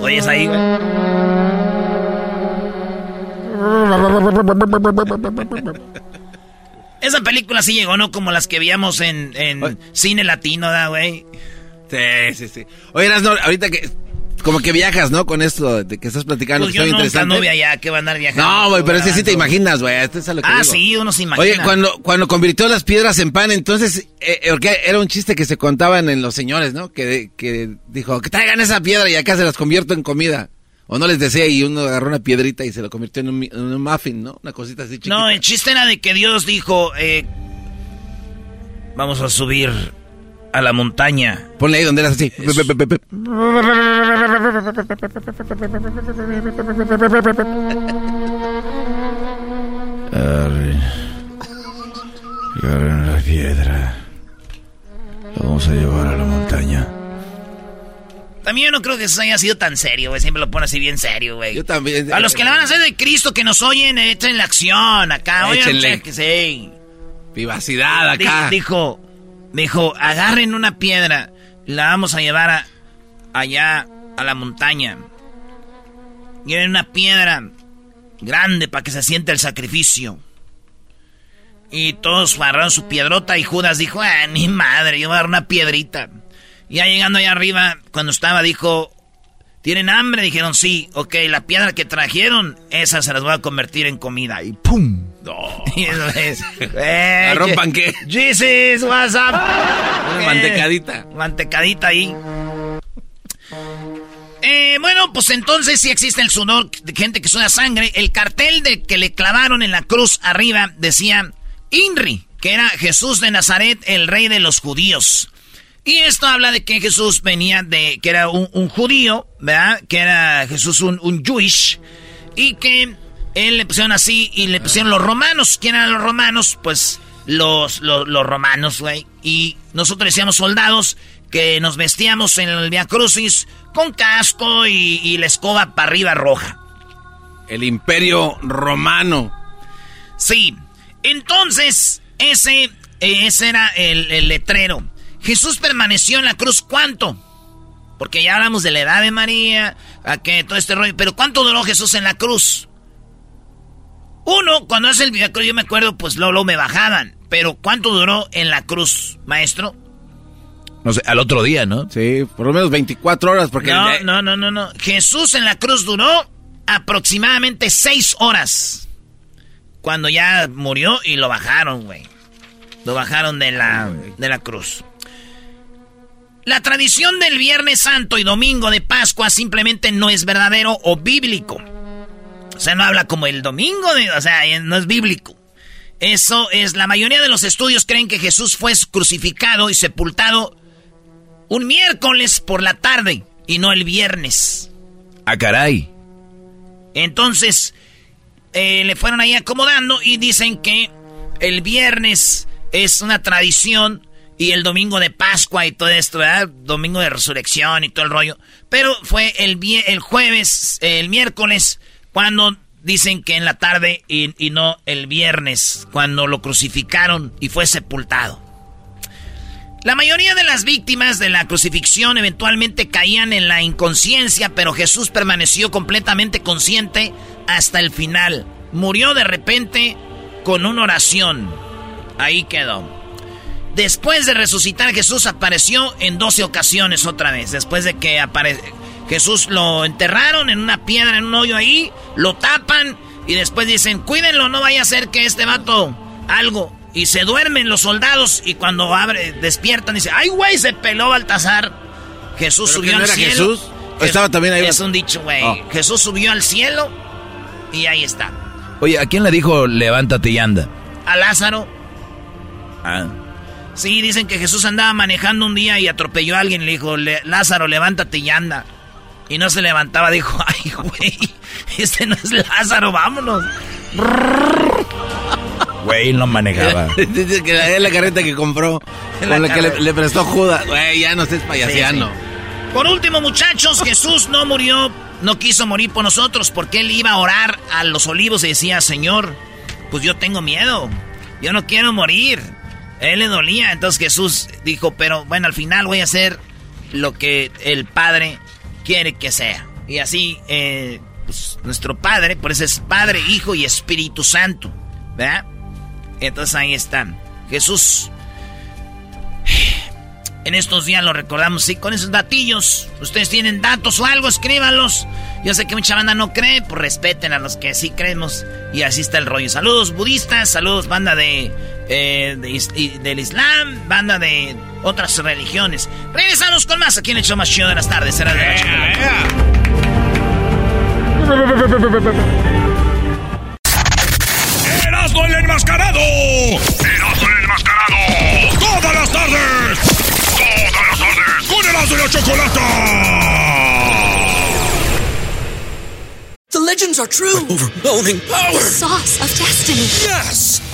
Oyes ahí, güey. Esa película sí llegó, ¿no? Como las que veíamos en, en cine latino, ¿da, güey? Sí, sí, sí. Oye, Erasno, ahorita que... Como que viajas, ¿no? Con esto de que estás platicando. Pues que yo nunca interesante. anduve allá, que va a andar viajando. No, güey, pero es que sí te imaginas, güey. Esto es a lo que Ah, digo. sí, uno se imagina. Oye, cuando, cuando convirtió las piedras en pan, entonces, eh, eh, porque era un chiste que se contaban en los señores, ¿no? Que, que dijo, que traigan esa piedra y acá se las convierto en comida. O no les decía y uno agarró una piedrita y se lo convirtió en un, mi- en un muffin, ¿no? Una cosita así chiquita. No, el chiste era de que Dios dijo, eh, vamos a subir a la montaña. Ponle ahí donde eras así. Agarren la piedra. La vamos a llevar a la montaña. También yo no creo que eso haya sido tan serio, güey. Siempre lo pone así bien serio, güey. Yo también. A los que le van a hacer de Cristo que nos oyen, echen la acción acá. Oigan, Échenle. que sí. Vivacidad acá. Di- Dijo, dijo, agarren una piedra, la vamos a llevar a- allá a la montaña. Lleven una piedra grande para que se sienta el sacrificio. Y todos agarraron su piedrota y Judas dijo, ah, ni madre, yo voy a dar una piedrita. Y ya llegando allá arriba, cuando estaba, dijo, ¿tienen hambre? Dijeron, sí, ok, la piedra que trajeron, esa se las voy a convertir en comida. Y ¡pum! Y eso es, eh, que- panqué. Jesus, what's up? Una Eh, mantecadita. Mantecadita ahí. Eh, bueno, pues entonces sí existe el sudor de gente que suda sangre. El cartel de que le clavaron en la cruz arriba decía INRI, que era Jesús de Nazaret, el rey de los judíos. Y esto habla de que Jesús venía de, que era un, un judío, ¿verdad? Que era Jesús un, un Jewish. Y que él le pusieron así y le pusieron los romanos. ¿Quién eran los romanos? Pues los, los, los romanos, güey. Y nosotros decíamos soldados que nos vestíamos en el Via Crucis con casco y, y la escoba para arriba roja. El imperio romano. Sí. Entonces, ese, eh, ese era el, el letrero. Jesús permaneció en la cruz, ¿cuánto? Porque ya hablamos de la edad de María, a que todo este rollo. Pero ¿cuánto duró Jesús en la cruz? Uno, cuando hace el Via-Cruz, yo me acuerdo, pues luego, luego me bajaban. Pero ¿cuánto duró en la cruz, maestro? No sé, al otro día, ¿no? Sí, por lo menos 24 horas, porque... No, el- no, no, no, no. Jesús en la cruz duró aproximadamente seis horas. Cuando ya murió y lo bajaron, güey. Lo bajaron de la, de la cruz. La tradición del Viernes Santo y Domingo de Pascua simplemente no es verdadero o bíblico. O sea, no habla como el domingo, de, o sea, eh, no es bíblico. Eso es, la mayoría de los estudios creen que Jesús fue crucificado y sepultado un miércoles por la tarde y no el viernes. Ah, caray. Entonces, eh, le fueron ahí acomodando y dicen que el viernes es una tradición y el domingo de Pascua y todo esto, ¿verdad? Domingo de resurrección y todo el rollo. Pero fue el, el jueves, el miércoles, cuando dicen que en la tarde y, no el viernes, cuando lo crucificaron y fue sepultado. La mayoría de las víctimas de la crucifixión eventualmente caían en la inconsciencia, pero Jesús permaneció completamente consciente hasta el final. Murió de repente con una oración. Ahí quedó. Después de resucitar, Jesús apareció en 12 ocasiones otra vez. Después de que Jesús lo enterraron en una piedra, en un hoyo ahí, lo tapan y después dicen, cuídenlo, no vaya a ser que este vato algo y se duermen los soldados y cuando abre, despiertan y dice, ay güey, se peló Baltasar. Jesús subió al cielo. Jesús? estaba también ahí? Es un dicho, güey. Oh. Jesús subió al cielo y ahí está. Oye, ¿a quién le dijo levántate y anda? A Lázaro. Ah. Sí, dicen que Jesús andaba manejando un día y atropelló a alguien le dijo, Lázaro, levántate y anda. Y no se levantaba, dijo, ay, güey, este no es Lázaro, vámonos. Güey, no manejaba. Dice que es la carreta que compró, con la, que le, prestó Judas. Güey, ya no estés payasiano. Por último, muchachos, Jesús no murió, no quiso morir por nosotros porque él iba a orar a los olivos y decía, Señor, pues yo tengo miedo, yo no quiero morir. él le dolía, entonces Jesús dijo, pero bueno, al final voy a hacer lo que el Padre quiere que sea. Y así, eh, pues, nuestro Padre, por eso es Padre, Hijo y Espíritu Santo, ¿verdad? Entonces ahí están. Jesús. En estos días lo recordamos, sí, con esos datillos. Ustedes tienen datos o algo, escríbanlos. Yo sé que mucha banda no cree, pues respeten a los que sí creemos. Y así está el rollo. Saludos budistas, saludos banda de, eh, del Islam, banda de otras religiones. Regresamos con más aquí en el show más chido de las tardes. Será de Erasmo el enmascarado. Erasmo el enmascarado. Todas las tardes. Todas las tardes. Con Erasmo y la Chocolata. The legends are true. overwhelming power. The sauce of destiny. Yes.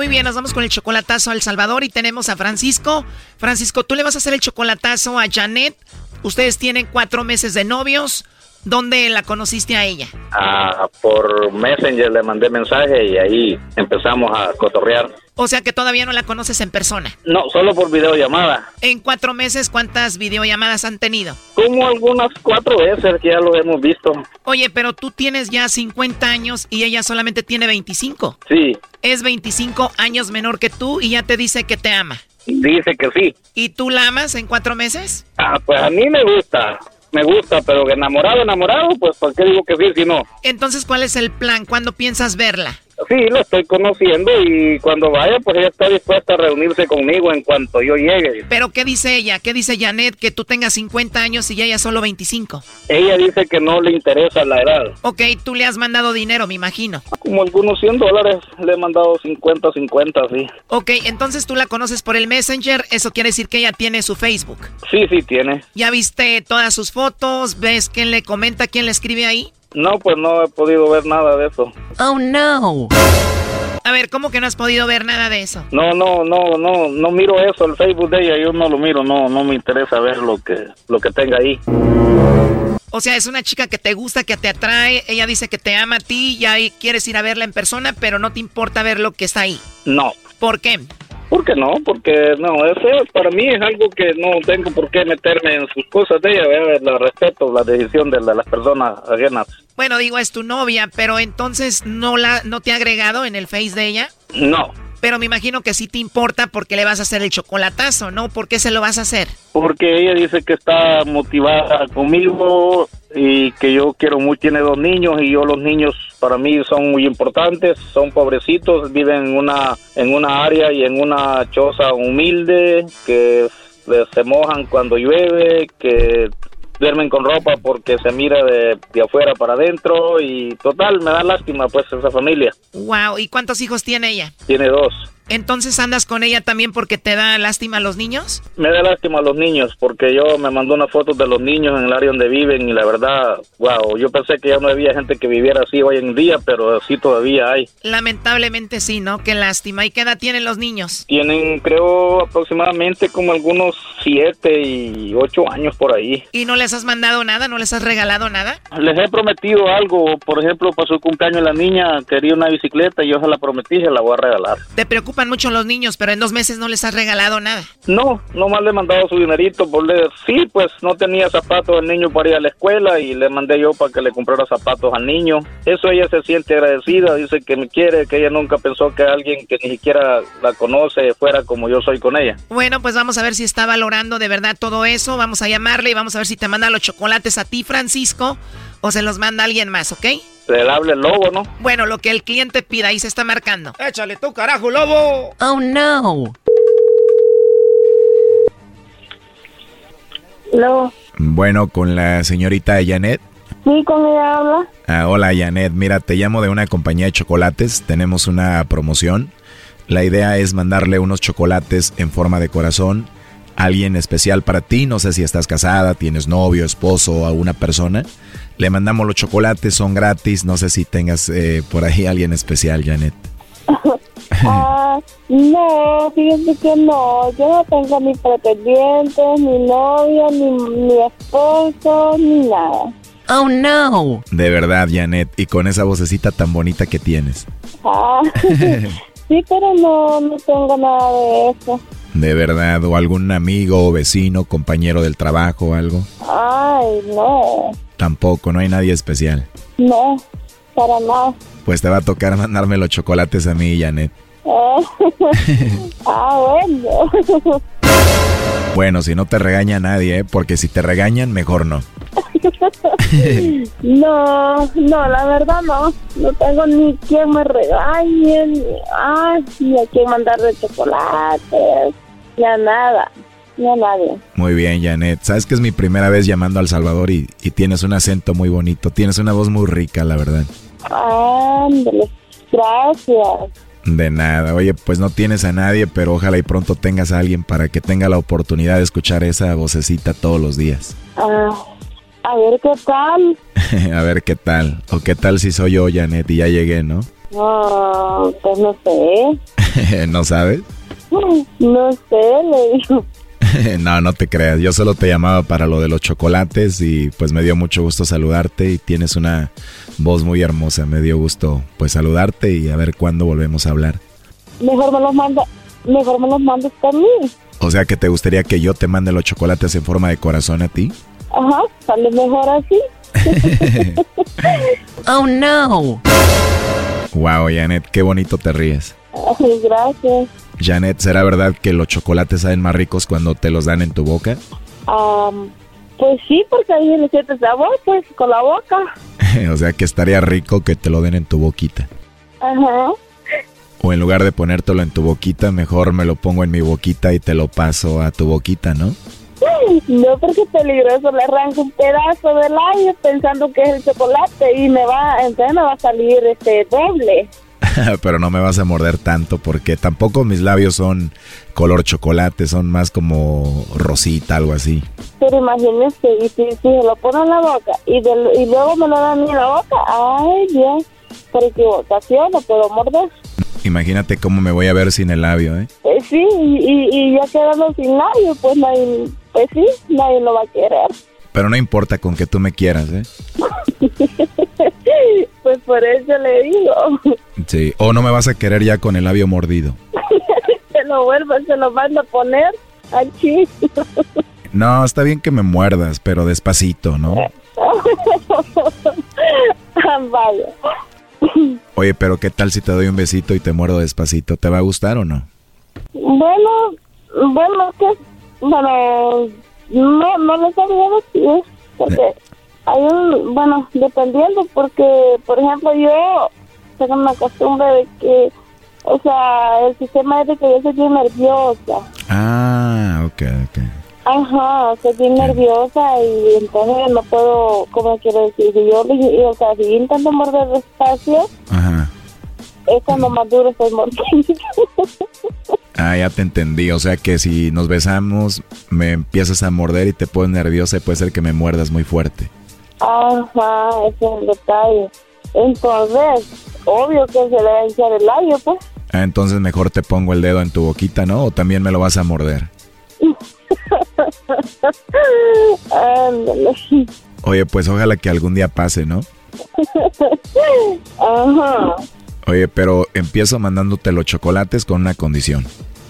Muy bien, nos vamos con el chocolatazo a El Salvador y tenemos a Francisco. Francisco, tú le vas a hacer el chocolatazo a Janet. Ustedes tienen cuatro meses de novios. ¿Dónde la conociste a ella? Ah, por Messenger le mandé mensaje y ahí empezamos a cotorrear. O sea que todavía no la conoces en persona. No, solo por videollamada. En cuatro meses, ¿cuántas videollamadas han tenido? Como algunas cuatro veces que ya lo hemos visto. Oye, pero tú tienes ya 50 años y ella solamente tiene 25. Sí. Es 25 años menor que tú y ya te dice que te ama. Dice que sí. ¿Y tú la amas en cuatro meses? Ah, pues a mí me gusta me gusta, pero enamorado, enamorado, pues ¿por qué digo que sí si no? Entonces, ¿cuál es el plan? ¿Cuándo piensas verla? Sí, lo estoy conociendo y cuando vaya, pues ella está dispuesta a reunirse conmigo en cuanto yo llegue. ¿Pero qué dice ella? ¿Qué dice Janet? Que tú tengas 50 años y ella solo 25. Ella dice que no le interesa la edad. Ok, tú le has mandado dinero, me imagino. Como algunos 100 dólares, le he mandado 50, 50, sí. Ok, entonces tú la conoces por el Messenger, eso quiere decir que ella tiene su Facebook. Sí, sí, tiene. ¿Ya viste todas sus fotos? ¿Ves quién le comenta, quién le escribe ahí? No, pues no he podido ver nada de eso. Oh, no. A ver, ¿cómo que no has podido ver nada de eso? No, no, no, no, no miro eso, el Facebook de ella, yo no lo miro, no, no me interesa ver lo que, lo que tenga ahí. O sea, es una chica que te gusta, que te atrae, ella dice que te ama a ti y ahí quieres ir a verla en persona, pero no te importa ver lo que está ahí. No. ¿Por qué? ¿Por qué no? Porque no, eso para mí es algo que no tengo por qué meterme en sus cosas de ella, la respeto la decisión de, las personas ajenas. Bueno, digo, es tu novia, pero entonces no la no te ha agregado en el Face de ella? No. Pero me imagino que sí te importa porque le vas a hacer el chocolatazo, ¿no? ¿Por qué se lo vas a hacer? Porque ella dice que está motivada conmigo y que yo quiero mucho, tiene dos niños y yo los niños para mí son muy importantes, son pobrecitos, viven en una, en una área y en una choza humilde que se mojan cuando llueve, que duermen con ropa porque se mira de, de afuera para adentro y total, me da lástima pues esa familia. Wow, ¿y cuántos hijos tiene ella? Tiene dos. Entonces andas con ella también porque te da lástima a los niños? Me da lástima a los niños porque yo me mandó una foto de los niños en el área donde viven y la verdad, wow, yo pensé que ya no había gente que viviera así hoy en día, pero sí todavía hay. Lamentablemente sí, ¿no? Qué lástima. ¿Y qué edad tienen los niños? Tienen creo aproximadamente como algunos siete y ocho años por ahí. ¿Y no les has mandado nada? ¿No les has regalado nada? Les he prometido algo, por ejemplo, para su cumpleaños la niña quería una bicicleta y yo se la prometí y se la voy a regalar. ¿Te preocupa mucho los niños, pero en dos meses no les has regalado nada. No, nomás le he mandado su dinerito por leer. Sí, pues no tenía zapatos el niño para ir a la escuela y le mandé yo para que le comprara zapatos al niño. Eso ella se siente agradecida, dice que me quiere, que ella nunca pensó que alguien que ni siquiera la conoce fuera como yo soy con ella. Bueno, pues vamos a ver si está valorando de verdad todo eso. Vamos a llamarle y vamos a ver si te manda los chocolates a ti, Francisco, o se los manda alguien más, ¿ok? Le hable el lobo, ¿no? Bueno, lo que el cliente pida, ahí se está marcando. Échale tú, carajo, lobo. Oh, no. Hello. Bueno, con la señorita Janet. Sí, con ella habla. Ah, hola Janet, mira, te llamo de una compañía de chocolates, tenemos una promoción. La idea es mandarle unos chocolates en forma de corazón a alguien especial para ti, no sé si estás casada, tienes novio, esposo o alguna persona. Le mandamos los chocolates, son gratis. No sé si tengas eh, por ahí alguien especial, Janet. ah, no, fíjate que no. Yo no tengo ni pretendientes, ni novio, ni, esposo, ni nada. Oh, no. De verdad, Janet. Y con esa vocecita tan bonita que tienes. Ah, sí, pero no, no tengo nada de eso. ¿De verdad? ¿O algún amigo o vecino, compañero del trabajo o algo? Ay, no. Tampoco, no hay nadie especial. No, para nada. Pues te va a tocar mandarme los chocolates a mí, Janet. ah, bueno. bueno, si no te regaña nadie, ¿eh? porque si te regañan, mejor no. no, no, la verdad no. No tengo ni quien me regañe, ni, ay, ni a quien mandarle chocolates, ya nada. No, nadie. Muy bien, Janet. Sabes que es mi primera vez llamando al Salvador y, tienes un acento muy bonito. Tienes una voz muy rica, la verdad. Ándale, gracias. De nada. Oye, pues no tienes a nadie, pero ojalá y pronto tengas a alguien para que tenga la oportunidad de escuchar esa vocecita todos los días. Ah, a ver qué tal. a ver qué tal. O qué tal si soy yo, Janet, y ya llegué, ¿no? No, pues no sé. ¿No sabes? No sé, le digo. no, no te creas. Yo solo te llamaba para lo de los chocolates y pues me dio mucho gusto saludarte y tienes una voz muy hermosa. Me dio gusto pues saludarte y a ver cuándo volvemos a hablar. Mejor me los manda, mejor me los mandes a mí. O sea que te gustaría que yo te mande los chocolates en forma de corazón a ti. Ajá, sale mejor así. oh no. Wow, Janet, qué bonito te ríes. gracias. Janet, ¿será verdad que los chocolates saben más ricos cuando te los dan en tu boca? pues sí, porque ahí le sientes sabor, pues, con la boca. o sea que estaría rico que te lo den en tu boquita. Ajá. O en lugar de ponértelo en tu boquita, mejor me lo pongo en mi boquita y te lo paso a tu boquita, ¿no? No, porque es peligroso, le arranco un pedazo del labio pensando que es el chocolate y me va, entonces me va a salir este doble. pero no me vas a morder tanto porque tampoco mis labios son color chocolate, son más como rosita, algo así. Pero imagínese, y si, se lo pone en la boca y, y luego me lo dan en la boca, ay Dios, por equivocación no puedo morder. Imagínate cómo me voy a ver sin el labio, ¿eh? eh sí, y, y, ya quedando sin labio, pues nadie, pues sí, nadie lo va a querer. Pero no importa con que tú me quieras, ¿eh? pues por eso le digo. Sí, o no me vas a querer ya con el labio mordido. se lo vuelvo, se lo van a poner aquí. no, está bien que me muerdas, pero despacito, ¿no? Vaya. Oye, pero ¿qué tal si te doy un besito y te muerdo despacito? ¿Te va a gustar o no? Bueno, bueno, que, bueno, no, no lo sabía decir, porque hay un, bueno, dependiendo, porque, por ejemplo, yo tengo una costumbre de que, o sea, el sistema es de que yo soy bien nerviosa. Ah, ok, ok. Ajá, soy bien nerviosa y entonces no puedo, ¿cómo quiero decir? Si yo, o sea, si intento morder despacio, Ajá. es cuando más duro estoy mordiendo. Ah, ya te entendí. O sea que si nos besamos, me empiezas a morder y te pones nerviosa y puede ser que me muerdas muy fuerte. Ajá, ese es el detalle. Entonces, obvio que se le va a hinchar el labio, pues. Ah, entonces mejor te pongo el dedo en tu boquita, ¿no? O también me lo vas a morder. Ándale. Oye, pues ojalá que algún día pase, ¿no? Ajá. Oye, pero empiezo mandándote los chocolates con una condición.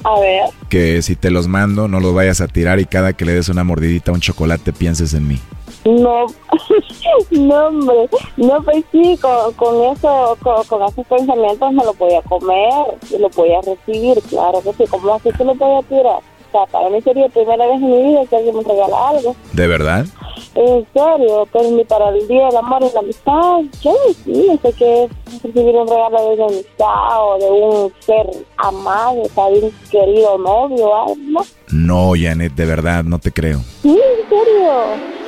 A ver. Que si te los mando, no los vayas a tirar y cada que le des una mordidita a un chocolate pienses en mí. No, no, hombre. No, pues sí, con, con eso, con, con esos pensamientos me lo voy a comer y lo voy a recibir, claro que sí. ¿Cómo así que lo voy a tirar? O sea, para mí sería la primera vez en mi vida que alguien me regala algo. ¿De verdad? En serio, pero ni para el Día del Amor y la Amistad, yo sí, no sé qué es recibir un regalo de una amistad o de un ser amado, o sea, de un querido novio, algo, ¿no? No, Janet, de verdad, no te creo. Sí, en serio.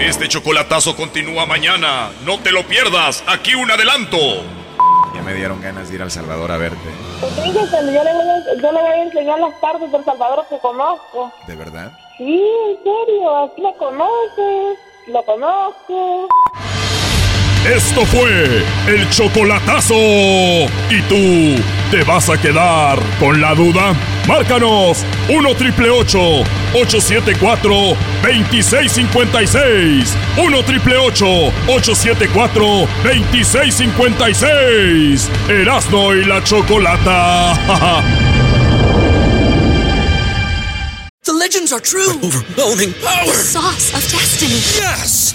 Este chocolatazo continúa mañana. No te lo pierdas. Aquí un adelanto. Ya me dieron ganas de ir al Salvador a verte. Fíjate, yo le, voy a, yo le voy a enseñar las partes del Salvador que conozco. ¿De verdad? Sí, en serio, aquí lo conoces, lo conozco. Esto fue el chocolatazo. ¿Y tú te vas a quedar con la duda? Márcanos 1 triple 874 2656. 1 triple 874 2656. Erasno y la chocolata. The legends are true. Overwhelming power! The sauce of destiny. Yes!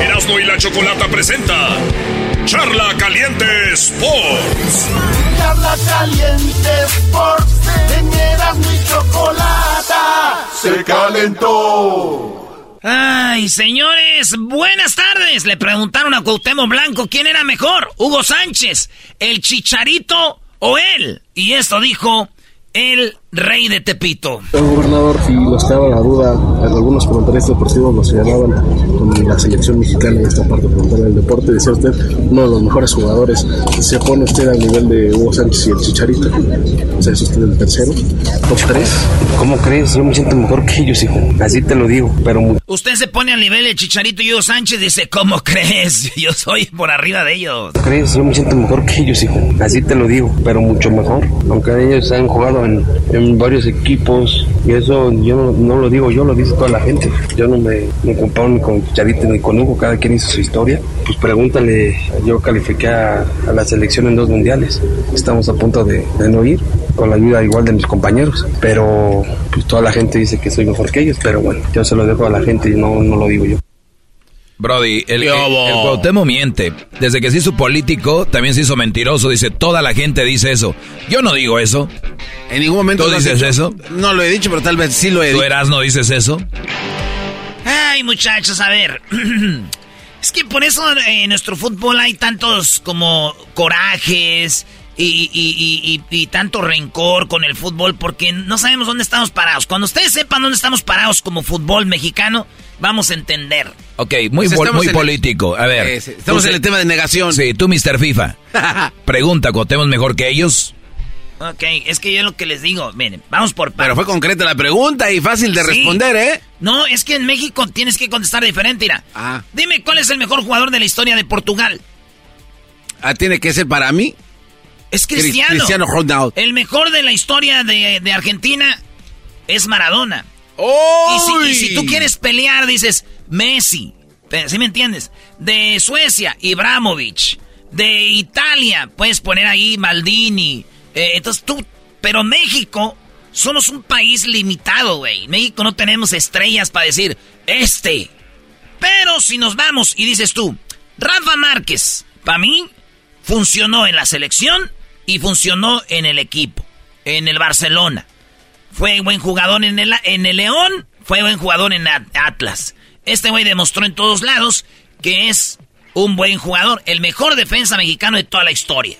Erasno y la chocolata presenta Charla Caliente Sports. Charla caliente Sports, en Erasmo y Chocolata, se calentó. Ay, señores, buenas tardes. Le preguntaron a Cuauhtémoc Blanco quién era mejor, Hugo Sánchez, el Chicharito o él. Y esto dijo el rey de Tepito. Señor gobernador, si nos quedaba la duda, algunos comentaristas deportivos lo señalaban con la selección mexicana en esta parte frontal del deporte, decía usted, uno de los mejores jugadores, se pone usted al nivel de Hugo Sánchez y el Chicharito, o sea, es usted el tercero, top tres. ¿Cómo crees? Yo me siento mejor que ellos, hijo. Así te lo digo, pero mu- Usted se pone al nivel de Chicharito y Hugo Sánchez dice, ¿cómo crees? Yo soy por arriba de ellos. crees? Yo me siento mejor que ellos, hijo. Así te lo digo, pero mucho mejor. Aunque ellos han jugado en, en varios equipos y eso yo no, lo digo yo, lo dice toda la gente. Yo no me, comparo ni con Chicharito ni con Hugo, cada quien hizo su historia. Pues pregúntale, yo califiqué a, a la selección en dos mundiales. Estamos a punto de, de no ir, con la ayuda igual de mis compañeros. Pero pues toda la gente dice que soy mejor que ellos, pero bueno, yo se lo dejo a la gente y no, no lo digo yo. Brody, el, el, el Cuauhtémoc miente. Desde que se hizo político, también se hizo mentiroso. Dice, toda la gente dice eso. Yo no digo eso. En ningún momento ¿Tú dices dicho. eso? No lo he dicho, pero tal vez sí lo he ¿Tú dicho. eras no dices eso? Ay, muchachos, a ver. es que por eso en nuestro fútbol hay tantos como corajes y, y- y- y- y tanto rencor con el fútbol porque no sabemos dónde estamos parados. Cuando ustedes sepan dónde estamos parados como fútbol mexicano, vamos a entender. Ok, muy, Pues muy el- político. A ver. Eh, estamos tú en el tema de negación. Sí, tú, Mr. FIFA. Pregunta, ¿Cuauhtémoc mejor que ellos? Ok, es que yo lo que les digo, miren, vamos por Pero fue concreta la pregunta y fácil de Sí. responder, ¿eh? No, es que en México tienes que contestar diferente, mira. Ah. Dime cuál es el mejor jugador de la historia de Portugal. Ah, tiene que ser para mí. Es Cristiano. Cristiano Ronaldo. El mejor de la historia de, de Argentina es Maradona. ¡Oh! Y si, y si tú quieres pelear, dices Messi. ¿Sí me entiendes? De Suecia, Ibrahimovic. De Italia, puedes poner ahí Maldini. Eh, entonces tú. Pero México, somos un país limitado, güey. México no tenemos estrellas para decir este. Pero si nos vamos y dices tú, Rafa Márquez, para mí, funcionó en la selección y funcionó en el equipo, en el Barcelona. Fue buen jugador en el, en el León, fue buen jugador en Atlas. Este güey demostró en todos lados que es un buen jugador, el mejor defensa mexicano de toda la historia.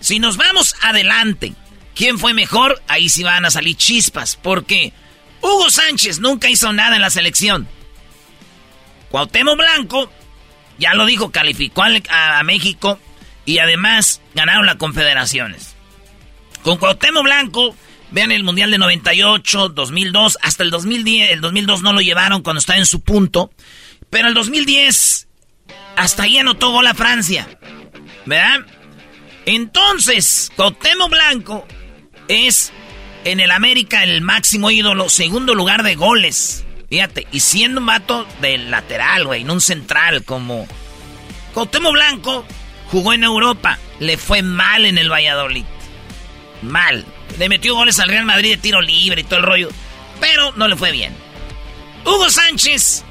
Si nos vamos adelante, ¿quién fue mejor? Ahí sí van a salir chispas, porque Hugo Sánchez nunca hizo nada en la selección. Cuauhtémoc Blanco, ya lo dijo, calificó a, México y además ganaron las confederaciones. Con Cuauhtémoc Blanco Vean el Mundial de 98, 2002, hasta el 2010. El 2002 no lo llevaron cuando estaba en su punto. Pero el 2010, hasta ahí anotó gol a Francia. ¿Verdad? Entonces, Cotemo Blanco es en el América el máximo ídolo, segundo lugar de goles. Fíjate, y siendo un vato del lateral, güey, no un central como... Cotemo Blanco jugó en Europa, le fue mal en el Valladolid. Mal. Le metió goles al Real Madrid de tiro libre y todo el rollo. Pero no le fue bien. Hugo Sánchez,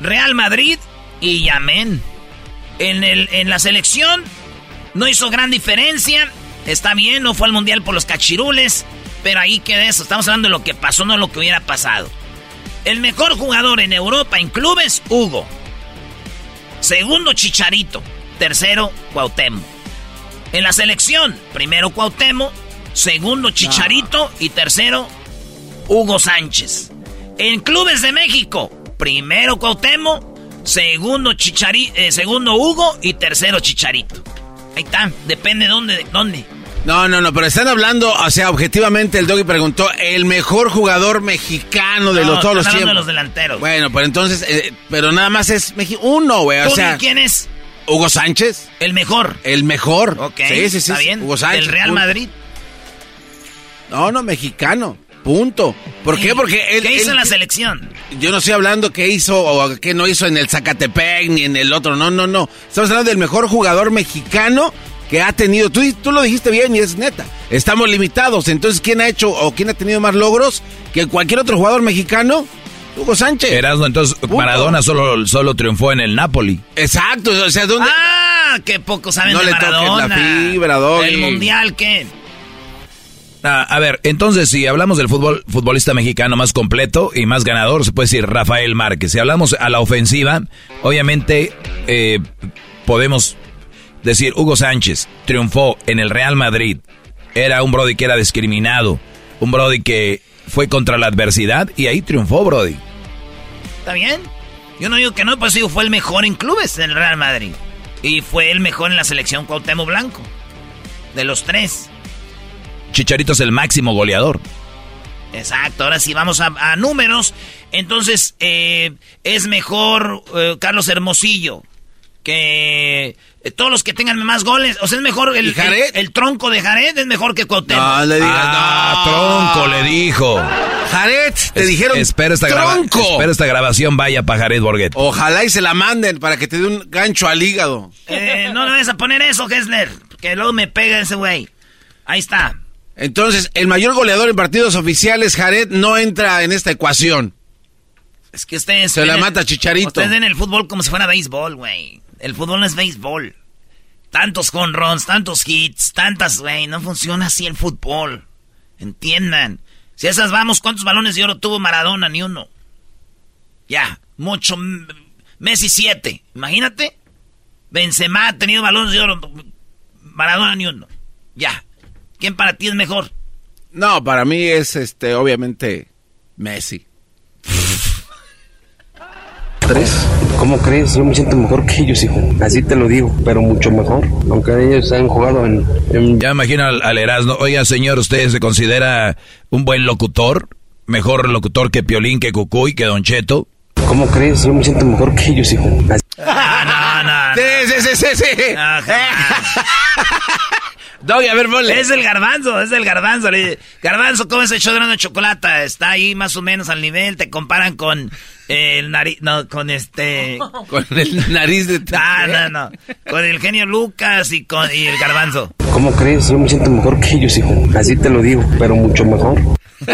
Real Madrid y amén. En, en la selección no hizo gran diferencia. Está bien, no fue al mundial por los cachirules. Pero ahí queda eso. Estamos hablando de lo que pasó, no lo que hubiera pasado. El mejor jugador en Europa en clubes, Hugo. Segundo, Chicharito. Tercero, Cuauhtémoc. En la selección, primero Cuauhtémoc, segundo Chicharito y tercero Hugo Sánchez. En clubes de México, primero Cuauhtémoc, segundo Chichari, eh, segundo Hugo y tercero Chicharito. Ahí está, depende de dónde, de dónde. No, no, no, pero están hablando, o sea, objetivamente el Doggy preguntó el mejor jugador mexicano de los, todos los tiempos. de los delanteros. Bueno, pero entonces, eh, pero nada más es México uno, güey, o sea. ¿Quién es? Hugo Sánchez. El mejor. El mejor. Ok. Sí, sí, sí. Está bien. Hugo Sánchez. El Real Madrid. No, no, mexicano. Punto. ¿Por qué? Porque él. ¿Qué hizo él- en la selección? Yo no estoy hablando qué hizo o qué no hizo en el Zacatepec ni en el otro. No, no, no. Estamos hablando del mejor jugador mexicano que ha tenido. Tú, tú lo dijiste bien y es neta. Estamos limitados. Entonces, ¿quién ha hecho o quién ha tenido más logros que cualquier otro jugador mexicano? Hugo Sánchez. Erasmo, entonces Maradona solo, solo triunfó en el Napoli. Exacto. O sea, ¿dónde? Ah, qué poco saben No de le toques la Maradona. fibra, Doggy. El mundial, ¿qué? Ah, a ver, entonces si hablamos del fútbol futbolista mexicano más completo y más ganador, se puede decir Rafael Márquez. Si hablamos a la ofensiva, obviamente eh, podemos decir Hugo Sánchez triunfó en el Real Madrid. Era un Brody que era discriminado, un Brody que fue contra la adversidad y ahí triunfó Brody. ¿Está bien? Yo no digo que no, pues digo, fue el mejor en clubes del Real Madrid. Y fue el mejor en la selección Cuauhtémoc Blanco. De los tres. Chicharito es el máximo goleador. Exacto, ahora sí vamos a, a números. Entonces, eh, es mejor eh, Carlos Hermosillo que eh, todos los que tengan más goles. O sea, es mejor el, ¿Y Jared? el, el tronco de Jared, es mejor que Cuauhtémoc. No, le digas. Ah, no. tronco, le dijo. Jared, te Es- dijeron. Espera esta, tronco. espera esta grabación vaya para Jared Borghet. Ojalá y se la manden para que te dé un gancho al hígado. Eh, no le vayas a poner eso, Hessler, que luego me pega ese güey. Ahí está. Entonces, el mayor goleador en partidos oficiales, Jared, no entra en esta ecuación. Es que ustedes... Se la mata Chicharito. Ustedes ven el fútbol como si fuera béisbol, güey. El fútbol no es béisbol. Tantos runs, tantos hits, tantas, güey. No funciona así el fútbol. Entiendan. Si esas vamos, ¿cuántos balones de oro tuvo Maradona? Ni uno. Ya, mucho. Messi siete. Imagínate. Benzema ha tenido balones de oro. Maradona ni uno. Ya. ¿Quién para ti es mejor? No, para mí es, este, obviamente, Messi. Tres. ¿Cómo crees? Yo me siento mejor que ellos, hijo. Así te lo digo, pero mucho mejor. Aunque ellos han jugado en... en- Ya imagino al, al Erasmo. Oiga, señor, ¿usted se considera un buen locutor? ¿Mejor locutor que Piolín, que Cucuy, que Don Cheto? ¿Cómo crees? Yo me siento mejor que ellos, hijo. Así- Ah, no, no, no. Sí, sí, sí, sí, sí. No. Doggy, a ver, mole. Es el garbanzo, es el garbanzo. Le- Garbanzo, ¿cómo es el show de chocolate? Está ahí más o menos al nivel. Te comparan con el nariz, no, con este... Con el nariz de... Ah, no, no. Con el genio Lucas y con y el garbanzo. ¿Cómo crees? Yo me siento mejor que ellos, hijo. Así te lo digo, pero mucho mejor.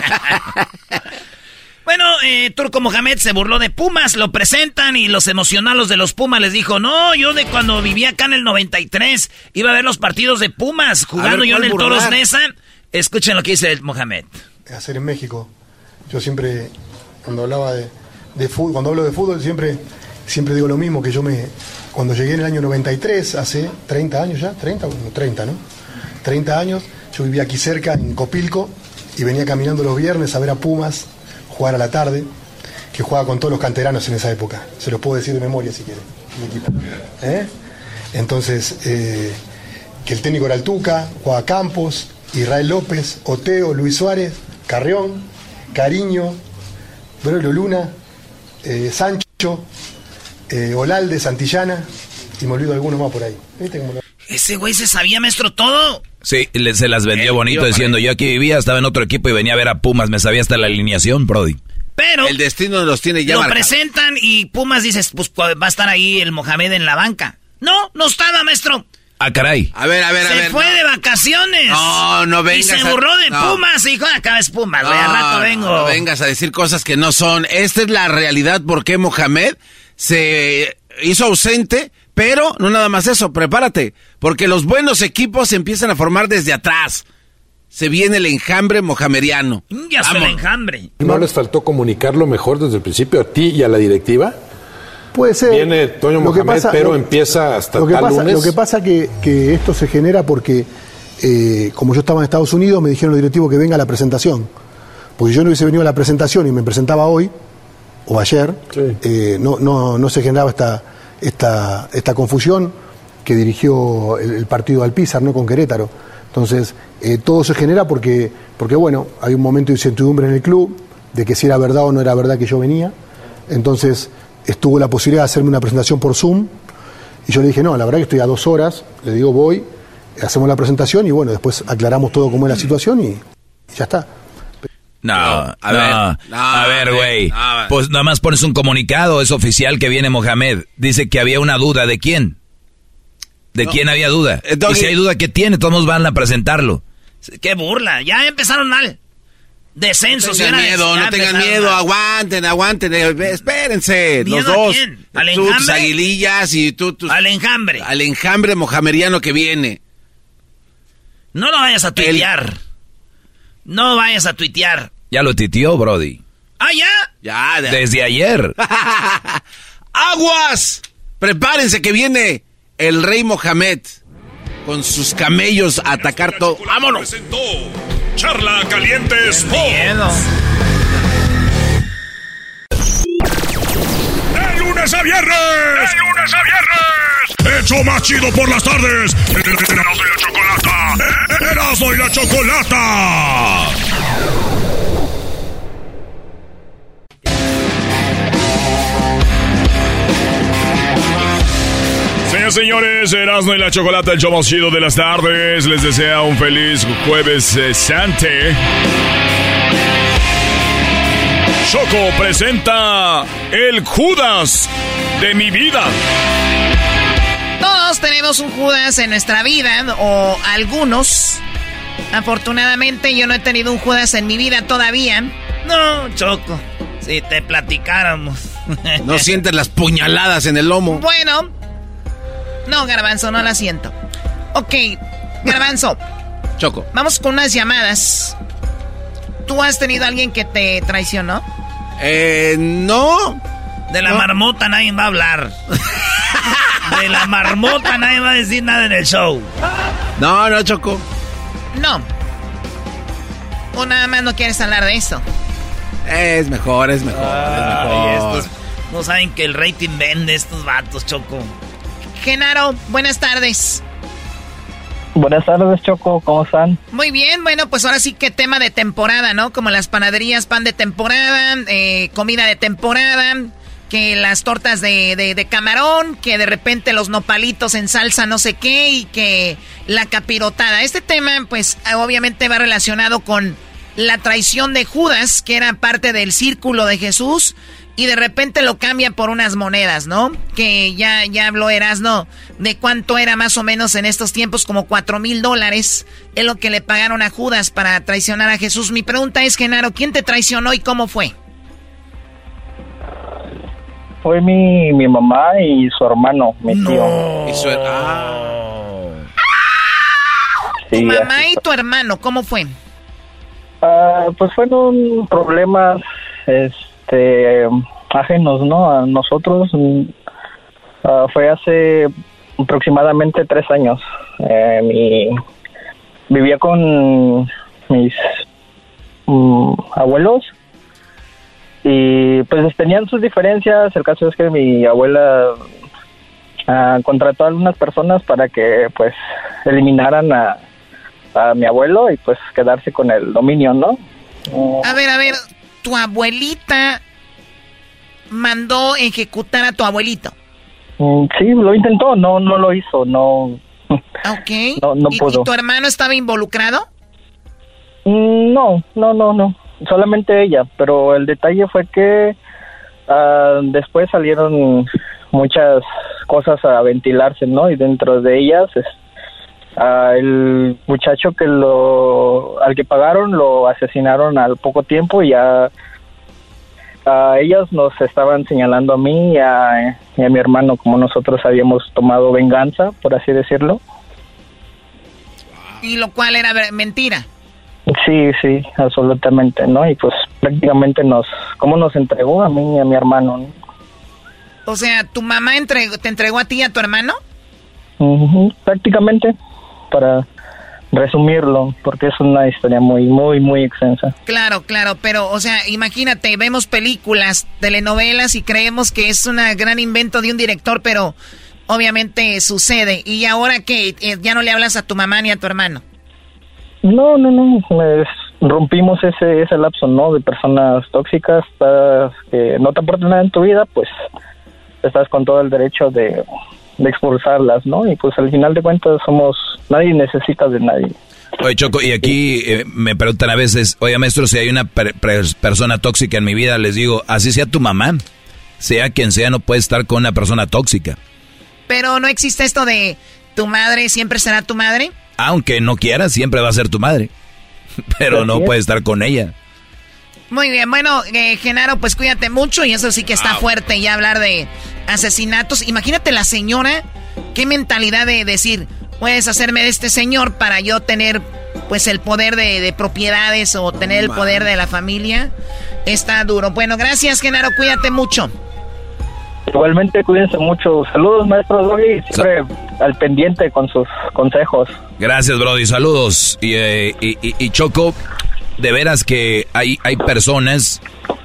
Bueno, eh, Turco Mohamed se burló de Pumas, lo presentan y los emocionalos de los Pumas les dijo, no, yo de cuando vivía acá en el 93 iba a ver los partidos de Pumas jugando ver, yo en ¿cuál el burlar? Toros Nesa. Escuchen lo que dice el Mohamed. hacer en México. Yo siempre, cuando hablaba de, de fútbol, cuando hablo de fútbol, siempre, siempre digo lo mismo, que yo me, cuando llegué en el año 93, hace 30 años ya, 30, bueno, 30, ¿no? 30 años, yo vivía aquí cerca, en Copilco, y venía caminando los viernes a ver a Pumas jugar a la tarde, que jugaba con todos los canteranos en esa época. Se los puedo decir de memoria si quieren. ¿Eh? Entonces, eh, que el técnico era el Tuca, jugaba Campos, Israel López, Oteo, Luis Suárez, Carrión, Cariño, Brolo Luna, eh, Sancho, Olalde, Santillana, y me olvido alguno más por ahí. ¿Viste cómo lo- Ese güey se sabía, maestro, todo. Sí, le- se las vendió bonito diciendo, yo aquí vivía, estaba en otro equipo y venía a ver a Pumas, me sabía hasta la alineación, Brody. Pero El destino los tiene ya lo presentan y Pumas dices, pues va a estar ahí el Mohamed en la banca. No, no estaba, maestro. Ah, caray. A ver, a ver, a se ver. fue no. de vacaciones. No, no Y vengas se a- burló de no. Pumas y dijo, acá es Pumas, No, al rato no, vengo. No, vengas a decir cosas que no son. Esta es la realidad por qué Mohamed se hizo ausente, pero no nada más eso, prepárate, porque los buenos equipos se empiezan a formar desde atrás. Se viene el enjambre mohamediano. Ya se el enjambre. ¿No les faltó comunicarlo mejor desde el principio a ti y a la directiva? Puede ser. Viene Toño Lo que Mohamed, pasa- pero lo- empieza hasta lo que tal pasa, lunes. Lo que pasa que, que esto se genera porque, eh, como yo estaba en Estados Unidos, me dijeron los directivos que venga a la presentación. Porque si yo no hubiese venido a la presentación y me presentaba hoy, o ayer, eh, no, no, no se generaba esta, esta, esta confusión que dirigió el, el partido al Pizar, ¿no? Con Querétaro. Entonces, eh, todo se genera porque, porque, bueno, hay un momento de incertidumbre en el club, de que si era verdad o no era verdad que yo venía. Entonces, estuvo la posibilidad de hacerme una presentación por Zoom. Y yo le dije, no, la verdad que estoy a dos horas, le digo, voy, hacemos la presentación y bueno, después aclaramos todo cómo es la situación y ya está. No, a a ver, ver, no, a ver, güey. Pues nada más pones un comunicado, es oficial que viene Mohamed. Dice que había una duda, ¿de quién? ¿De quién había duda? Eh, y si hay duda, ¿qué tiene? Todos van a presentarlo. Qué burla, ya empezaron mal. Descenso, No tengan miedo, no tengan miedo, mal. aguanten, aguanten, eh, espérense, ¿Miedo los dos. ¿Al Tú, tus enjambre? aguilillas y tú, tus- Al enjambre. al enjambre mohamediano que viene. No lo vayas a tuitear. No vayas a tuitear. Ya lo titió, Brody. Ah, ya. Ya, de- Desde ayer. ¡Aguas! Prepárense que viene el rey Mohamed con sus camellos a atacar todo. ¡Vámonos! Charla Caliente Sports. De lunes a viernes. De lunes a viernes. Hecho más chido por las tardes. Erasmo y la chocolata. Erasmo y la chocolata. Señores, señores, Erasmo y la Chocolata, el show más chido de las tardes. Les desea un feliz jueves eh, sante. Choco presenta el Judas de mi vida. Todos tenemos un Judas en nuestra vida, o algunos. Afortunadamente yo no he tenido un Judas en mi vida todavía. No, Choco. Si te platicáramos. No sientes las puñaladas en el lomo. Bueno. No, Garbanzo, no la siento. Ok, Garbanzo. Choco. Vamos con unas llamadas. ¿Tú has tenido a alguien que te traicionó? Eh, no. De la marmota nadie va a hablar. De la marmota nadie va a decir nada en el show. No, no, Choco. No. O nada más no quieres hablar de eso. Es mejor, es mejor, es mejor. Estos no saben que el rating vende estos vatos, Choco. Genaro, buenas tardes. Buenas tardes, Choco, ¿cómo están? Muy bien, bueno, pues ahora sí que tema de temporada, ¿no? Como las panaderías, pan de temporada, eh, comida de temporada. Que las tortas de, de, camarón, que de repente los nopalitos en salsa no sé qué y que la capirotada. Este tema pues obviamente va relacionado con la traición de Judas, que era parte del círculo de Jesús, y de repente lo cambia por unas monedas, ¿no? Que ya, ya habló Erasno de cuánto era más o menos en estos tiempos, como cuatro mil dólares, es lo que le pagaron a Judas para traicionar a Jesús. Mi pregunta es, Genaro, ¿quién te traicionó y cómo fue? Fue mi, mi mamá y su hermano, mi tío. Y su, ah. tu mamá y tu hermano, ¿cómo fue? Ah, pues fueron problemas, este, ajenos, ¿no? A nosotros. Mm, ah, fue hace aproximadamente tres años. Eh, vivía con mis mm, abuelos y pues tenían sus diferencias. El caso es que mi abuela ah, contrató a algunas personas para que pues eliminaran a, a mi abuelo y pues quedarse con el dominio, ¿no? A ver, a ver, tu abuelita mandó ejecutar a tu abuelito. Mm, sí, lo intentó, no, no lo hizo, no. Ok. no, no ¿Y, pudo. ¿Y tu hermano estaba involucrado? Mm, no, no, no, no. Solamente ella, pero el detalle fue que ah, después salieron muchas cosas a ventilarse, ¿no? Y dentro de ellas, uh, el muchacho que lo, al que pagaron lo asesinaron al poco tiempo y ya uh, ellos nos estaban señalando a mí y a, mi hermano como nosotros habíamos tomado venganza, por así decirlo. Y lo cual era mentira. Sí, sí, absolutamente, ¿no? Y pues prácticamente nos, ¿cómo nos entregó a mí y a mi hermano? O sea, ¿tu mamá entregó, te entregó a ti y a tu hermano? prácticamente, para resumirlo, porque es una historia muy, muy, muy extensa. Claro, claro, pero, o sea, imagínate, vemos películas, telenovelas y creemos que es un gran invento de un director, pero obviamente sucede. ¿Y ahora qué? Eh, ¿Ya no le hablas a tu mamá ni a tu hermano? No, no, no, rompimos ese, ese lapso, ¿no? De personas tóxicas que no te aportan nada en tu vida, pues estás con todo el derecho de, expulsarlas, ¿no? Y pues al final de cuentas somos, nadie necesita de nadie. Oye, Choco, y aquí eh, me preguntan a veces, oye, maestro, si hay una persona tóxica en mi vida, les digo, así sea tu mamá, sea quien sea, no puede estar con una persona tóxica. Pero no existe esto de tu madre siempre será tu madre aunque no quieras, siempre va a ser tu madre. Pero no puedes estar con ella. Muy bien, bueno, eh, Genaro, pues cuídate mucho y eso sí que está fuerte ya hablar de asesinatos. Imagínate la señora, qué mentalidad de decir, puedes hacerme de este señor para yo tener pues el poder de, propiedades o tener el poder de la familia. Está duro. Bueno, gracias Genaro, cuídate mucho. Igualmente, cuídense mucho. Saludos, maestro Doggy. Siempre al pendiente con sus consejos. Gracias, Brody. Saludos. Eh, y, Choco, de veras que hay, hay personas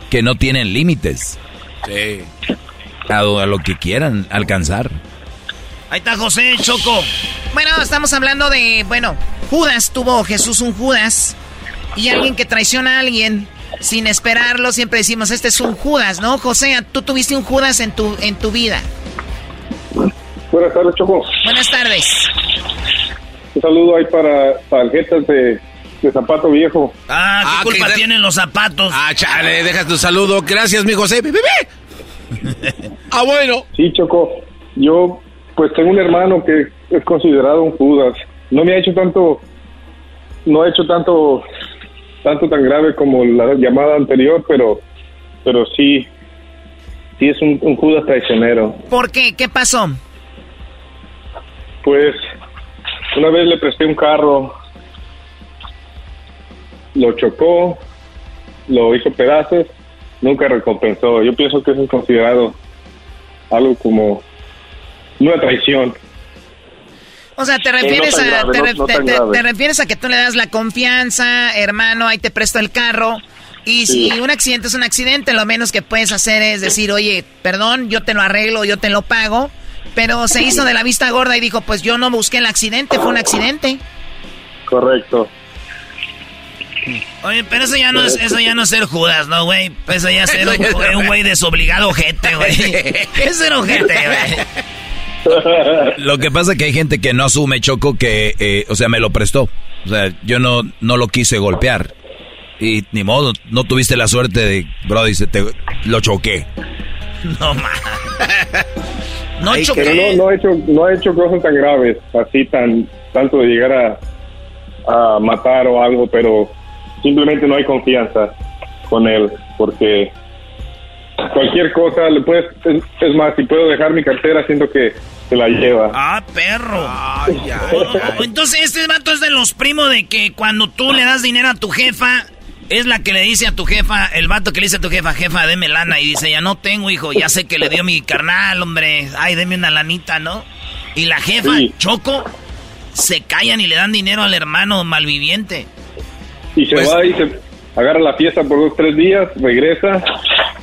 que no tienen límites. Sí. A, a lo que quieran alcanzar. Ahí está José, Choco. Bueno, estamos hablando de, bueno, Judas tuvo Jesús un Judas y alguien que traiciona a alguien sin esperarlo, siempre decimos, este es un Judas, ¿no? José, tú tuviste un Judas en tu, en tu vida. Buenas tardes, Choco. Buenas tardes. Un saludo ahí para tarjetas de, de zapato viejo. Ah, ¿qué ah, culpa tienen los zapatos? Ah, chale, deja tu saludo. Gracias, mi José. ¡Bebé! ah, bueno. Sí, Choco. Yo, pues tengo un hermano que es considerado un Judas. No me ha hecho tanto, no ha hecho tanto tanto tan grave como la llamada anterior, pero, pero sí, sí es un, Judas traicionero. ¿Por qué? ¿Qué pasó? Pues una vez le presté un carro, lo chocó, lo hizo pedazos, nunca recompensó. Yo pienso que eso es considerado algo como una traición. O sea, te refieres, a, te, refieres a que tú le das la confianza, hermano, ahí te presto el carro. Y si un accidente es un accidente, lo menos que puedes hacer es decir, oye, perdón, yo te lo arreglo, yo te lo pago. Pero se hizo de la vista gorda y dijo, pues yo no busqué el accidente, fue un accidente. Correcto. Oye, pero eso ya no es, eso ya no es ser Judas, ¿no, güey? Eso ya es ser un, un güey desobligado ojete, güey. Es ser ojete, güey. Lo que pasa es que hay gente que no asume, Choco, que, eh, o sea, me lo prestó. O sea, yo no, no lo quise golpear. Y ni modo, no tuviste la suerte de, bro, dice, te, lo choqué. No, ma. No choqué. no, no, he hecho, no he hecho cosas tan graves, así tan tanto de llegar a, a matar o algo, pero simplemente no hay confianza con él, porque cualquier cosa le puedes, es, es más, si puedo dejar mi cartera, siento que se la lleva. Ah, perro. O- Entonces, este vato es de los primos de que cuando tú le das dinero a tu jefa, es la que le dice a tu jefa, el vato que le dice a tu jefa, jefa, deme lana. Y dice, ya no tengo, hijo, ya sé que le dio mi carnal, hombre. Ay, deme una lanita, ¿no? Y la jefa, Choco, se callan y le dan dinero al hermano malviviente. Y se va y se agarra la fiesta por dos, tres días, regresa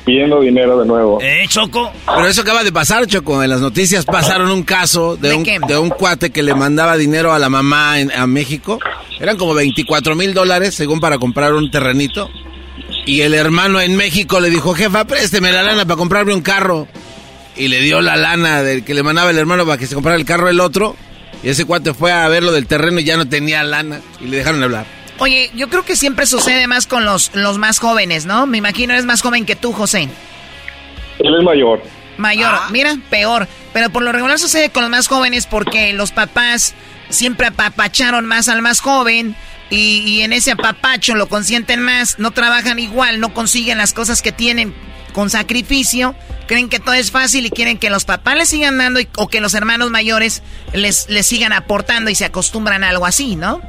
pidiendo dinero de nuevo. ¿Eh, Choco? Pero eso acaba de pasar, Choco. En las noticias pasaron un caso de, un, de un cuate que le mandaba dinero a la mamá en, a México. Eran como 24 mil dólares, según para comprar un terrenito. Y el hermano en México le dijo, jefa, présteme la lana para comprarme un carro. Y le dio la lana del que le mandaba el hermano para que se comprara el carro el otro. Y ese cuate fue a ver lo del terreno y ya no tenía lana. Y le dejaron hablar. Oye, yo creo que siempre sucede más con los, los más jóvenes, ¿no? Me imagino eres más joven que tú, José. Él es mayor. Mayor, mira, peor. Pero por lo regular sucede con los más jóvenes porque los papás siempre apapacharon más al más joven y, y en ese apapacho lo consienten más, no trabajan igual, no consiguen las cosas que tienen con sacrificio, creen que todo es fácil y quieren que los papás les sigan dando y- o que los hermanos mayores les, les sigan aportando y se acostumbran a algo así, ¿no?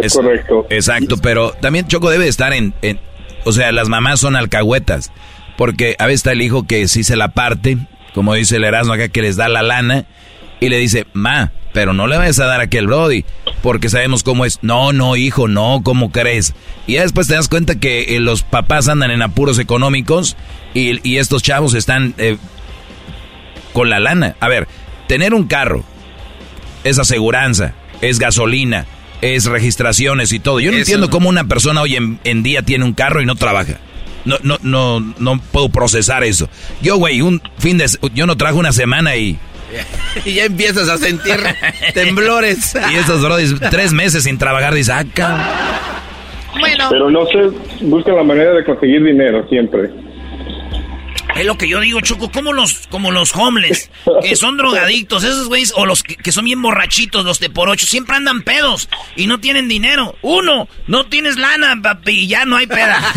Es, correcto. Exacto, pero también Choco debe estar en, en- O sea, las mamás son alcahuetas. Porque a veces está el hijo que sí se la parte, como dice el Erasmo acá, que les da la lana. Y le dice, ma, pero no le vayas a dar a aquel Brody. Porque sabemos cómo es. No, no, hijo, no, ¿cómo crees? Y ya después te das cuenta que eh, los papás andan en apuros económicos y, y estos chavos están eh, con la lana. A ver, tener un carro es aseguranza, es gasolina, es registraciones y todo. Yo no Eso. entiendo cómo una persona hoy en, en día tiene un carro y no trabaja. No, no, no, no puedo procesar eso. Yo, güey, un fin de, yo no trajo una semana y, Y ya empiezas a sentir temblores. y esos brodis tres meses sin trabajar, dices, ah, cabrón. Bueno. Pero no sé, buscan la manera de conseguir dinero siempre. Es lo que yo digo, Choco, como los, como los homeless, que son drogadictos, esos güeyes, o los que, que son bien borrachitos, los de por ocho, siempre andan pedos y no tienen dinero. Uno, no tienes lana, papi, y ya no hay peda.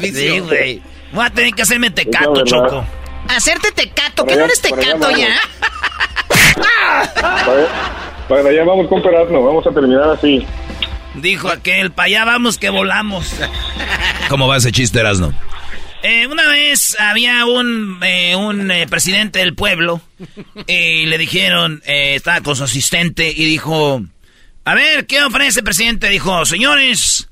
Sí, güey. Voy a tener que hacerme tecato. Choco. Hacerte tecato, ¿qué Para no eres tecato ya? Para, para allá vamos con Perazno, vamos a terminar así. Dijo aquel, para allá vamos que volamos. ¿Cómo va ese chiste, Erasno? Eh, una vez había un, eh, un eh, presidente del pueblo y le dijeron, eh, estaba con su asistente y dijo, a ver, ¿qué ofrece presidente? Dijo, señores,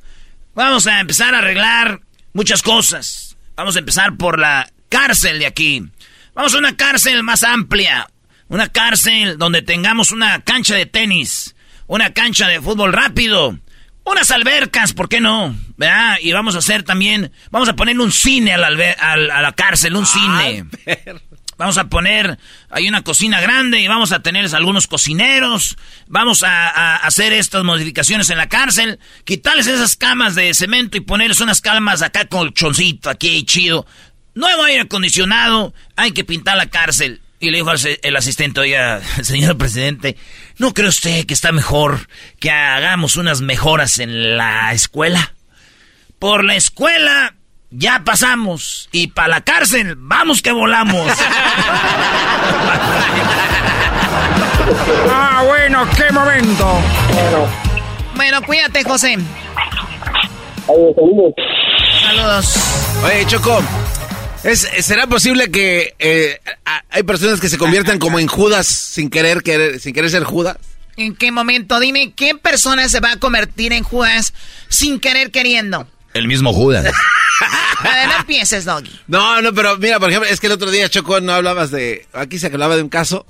vamos a empezar a arreglar muchas cosas. Vamos a empezar por la cárcel de aquí. Vamos a una cárcel más amplia. Una cárcel donde tengamos una cancha de tenis, una cancha de fútbol rápido, unas albercas, ¿por qué no? ¿Verdad? Y vamos a hacer también, vamos a poner un cine a la, al- a la cárcel, un cine. Vamos a poner, hay una cocina grande y vamos a tener algunos cocineros. Vamos a, a hacer estas modificaciones en la cárcel. Quitarles esas camas de cemento y ponerles unas camas acá con choncito, aquí chido. Nuevo aire acondicionado, hay que pintar la cárcel. Y le dijo al se- el asistente, oiga, señor presidente, ¿no cree usted que está mejor que hagamos unas mejoras en la escuela? Por la escuela ya pasamos y para la cárcel vamos que volamos. Ah, bueno, qué momento. Bueno, cuídate, José. Saludos. Oye, Choco, ¿es, ¿será posible que eh, hay personas que se conviertan como en Judas sin querer, querer sin querer ser Judas? ¿En qué momento? Dime, ¿qué persona se va a convertir en Judas sin querer queriendo? El mismo Judas. A ver, no empieces, Doggy. No, no, pero mira, por ejemplo, es que el otro día, Choco, no hablabas de... Aquí se hablaba de un caso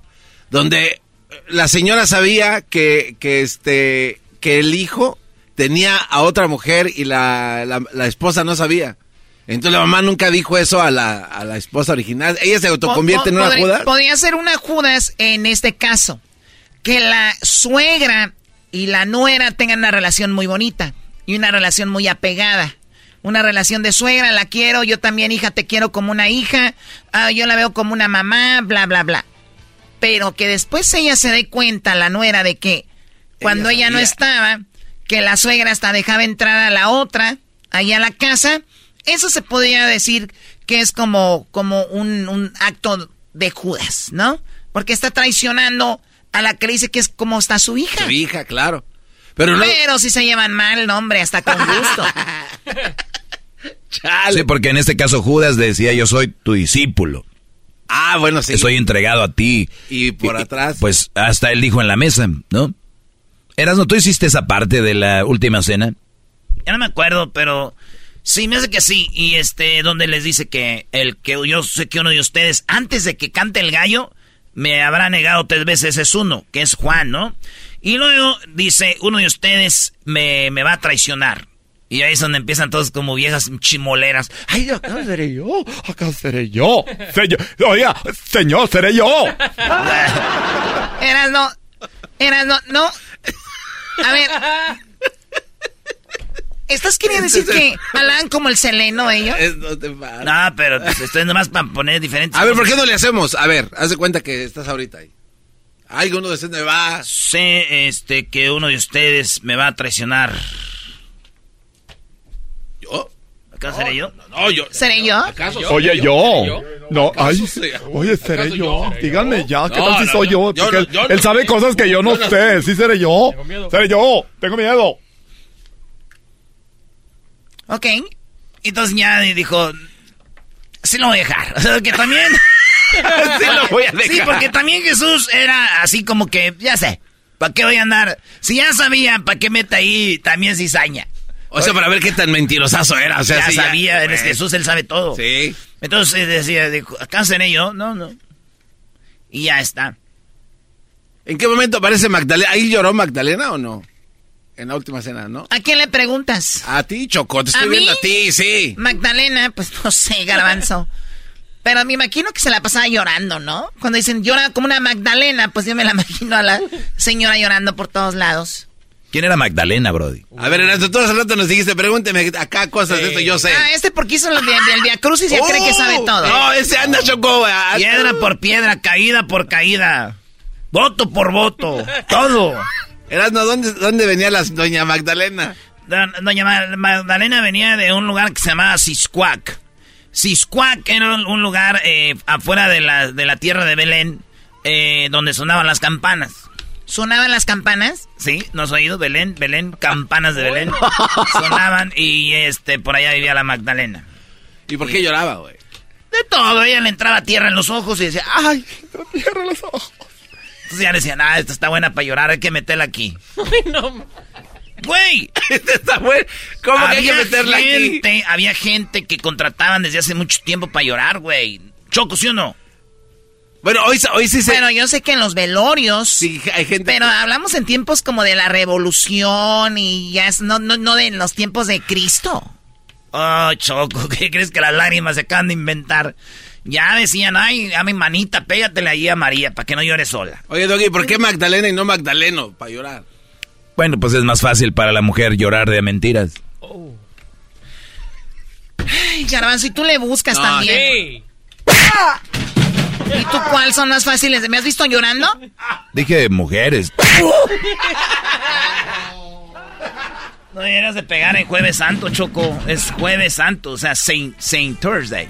donde la señora sabía que, que, este, que el hijo tenía a otra mujer y la, la, la esposa no sabía. Entonces la mamá nunca dijo eso a la, a la esposa original. Ella se autoconvierte en una Podría- Judas. Podría ser una Judas en este caso. Que la suegra y la nuera tengan una relación muy bonita y una relación muy apegada. Una relación de suegra, la quiero, yo también, hija, te quiero como una hija, ah, yo la veo como una mamá, bla, bla, bla. Pero que después ella se dé cuenta, la nuera, de que cuando ella, no sabía. estaba, que la suegra hasta dejaba entrar a la otra, ahí a la casa, eso se podría decir que es como, como un, un acto de Judas, ¿no? Porque está traicionando a la que le dice que es como está su hija. Su hija, claro. Pero no. Pero si se llevan mal, no, hombre, hasta con gusto. Sí, porque en este caso Judas decía, yo soy tu discípulo. Ah, bueno, sí. Estoy entregado a ti. Y por atrás. Pues hasta él dijo en la mesa, ¿no? Erasmo, ¿tú hiciste esa parte de la última cena? Ya no me acuerdo, pero sí, me hace que sí. Y este, donde les dice que el que yo sé que uno de ustedes, antes de que cante el gallo, me habrá negado tres veces es uno, que es Juan, ¿no? Y luego dice, uno de ustedes me, me va a traicionar. Y ahí es donde empiezan todos como viejas chimoleras. Ay, acá seré yo, acá seré yo. Señor, oiga, señor, seré yo. Eras no, eras no, no. A ver. ¿Estás queriendo decir que hablan como el seleno ellos? No, pero pues, esto es nomás para poner diferentes A ver, ¿por qué no le hacemos? A ver, haz de cuenta que estás ahorita ahí. Ay, uno de me va. Sé este, que uno de ustedes me va a traicionar. ¿Yo? ¿Acá seré yo? No, yo. ¿Seré yo? Oye, yo. No, ay, ¿Acaso soy- oye, seré ¿acaso yo. yo? Díganme ya, ¿qué No, tal si no, soy yo? yo Porque no, él, yo no. él sabe cosas que yo no, Yo no. sé. Sí, seré yo. Seré yo. Tengo miedo. Ok. Entonces ya dijo, sí lo voy a dejar. O sea, que también... Sí lo voy a dejar. Sí, porque también Jesús era así como que, ya sé, ¿para qué voy a andar? Si ya sabía, ¿para qué mete ahí también cizaña? O sea, para ver qué tan mentirosazo era. O sea, ya sí, sabía, ya. eres Bueno. Jesús, él sabe todo. Sí. Entonces decía, dijo, acá seré yo, no, no. Y ya está. ¿En qué momento aparece Magdalena? ¿Ahí lloró Magdalena o no? En la última cena, ¿no? ¿A quién le preguntas? A ti, Choco, te estoy ¿A mí? viendo a ti, sí. Magdalena, pues no sé, garbanzo. Pero me imagino que se la pasaba llorando, ¿no? Cuando dicen llora como una Magdalena, pues yo me la imagino a la señora llorando por todos lados. ¿Quién era Magdalena, Brody? A ver, Ernesto, tú hace rato nos dijiste, pregúnteme acá cosas de esto, yo sé. Ah, este porque hizo el del Via Crucis ya Oh, cree que sabe todo. No, ese anda, Choco. ah, Piedra por piedra, caída por caída. Voto por voto. Todo. Erasmo, ¿dónde, ¿dónde venía la doña Magdalena? Do- Doña Ma- Magdalena venía de un lugar que se llamaba Ciscuac. Ciscuac era un lugar eh, afuera de la, de la tierra de Belén, eh, donde sonaban las campanas. ¿Sonaban las campanas? Sí, ¿no has oído? Belén, Belén, campanas de Belén. Sonaban y este por allá vivía la Magdalena. ¿Y por qué lloraba, güey? De todo, ella le entraba tierra en los ojos y decía, ¡ay! Tierra en los ojos. Entonces ya decían, ah, esta está buena para llorar, hay que meterla aquí. ¡Güey! está buena. ¿Cómo que hay que Había meterla aquí? Había gente que contrataban desde hace mucho tiempo para llorar, güey. Choco, ¿sí o no? Bueno, hoy, hoy sí se... Bueno, yo sé que en los velorios. Sí, hay gente... Pero hablamos en tiempos como de la revolución y ya es, no, no, no de los tiempos de Cristo. Oh, Choco, ¿qué crees que las lágrimas se acaban de inventar? Ya decían, ay, a mi manita, pégatele ahí a María para que no llore sola. Oye, Doggy, ¿por qué Magdalena y no Magdaleno? Para llorar. Bueno, pues es más fácil para la mujer llorar de mentiras. Ay, Garbanzo, y tú le buscas No, también. ¡Ah! ¿Y tú cuál son más fáciles? ¿Me has visto llorando? Dije mujeres. No debieras de pegar en Jueves Santo, Choco. Es Jueves Santo, o sea, Saint, Saint Thursday.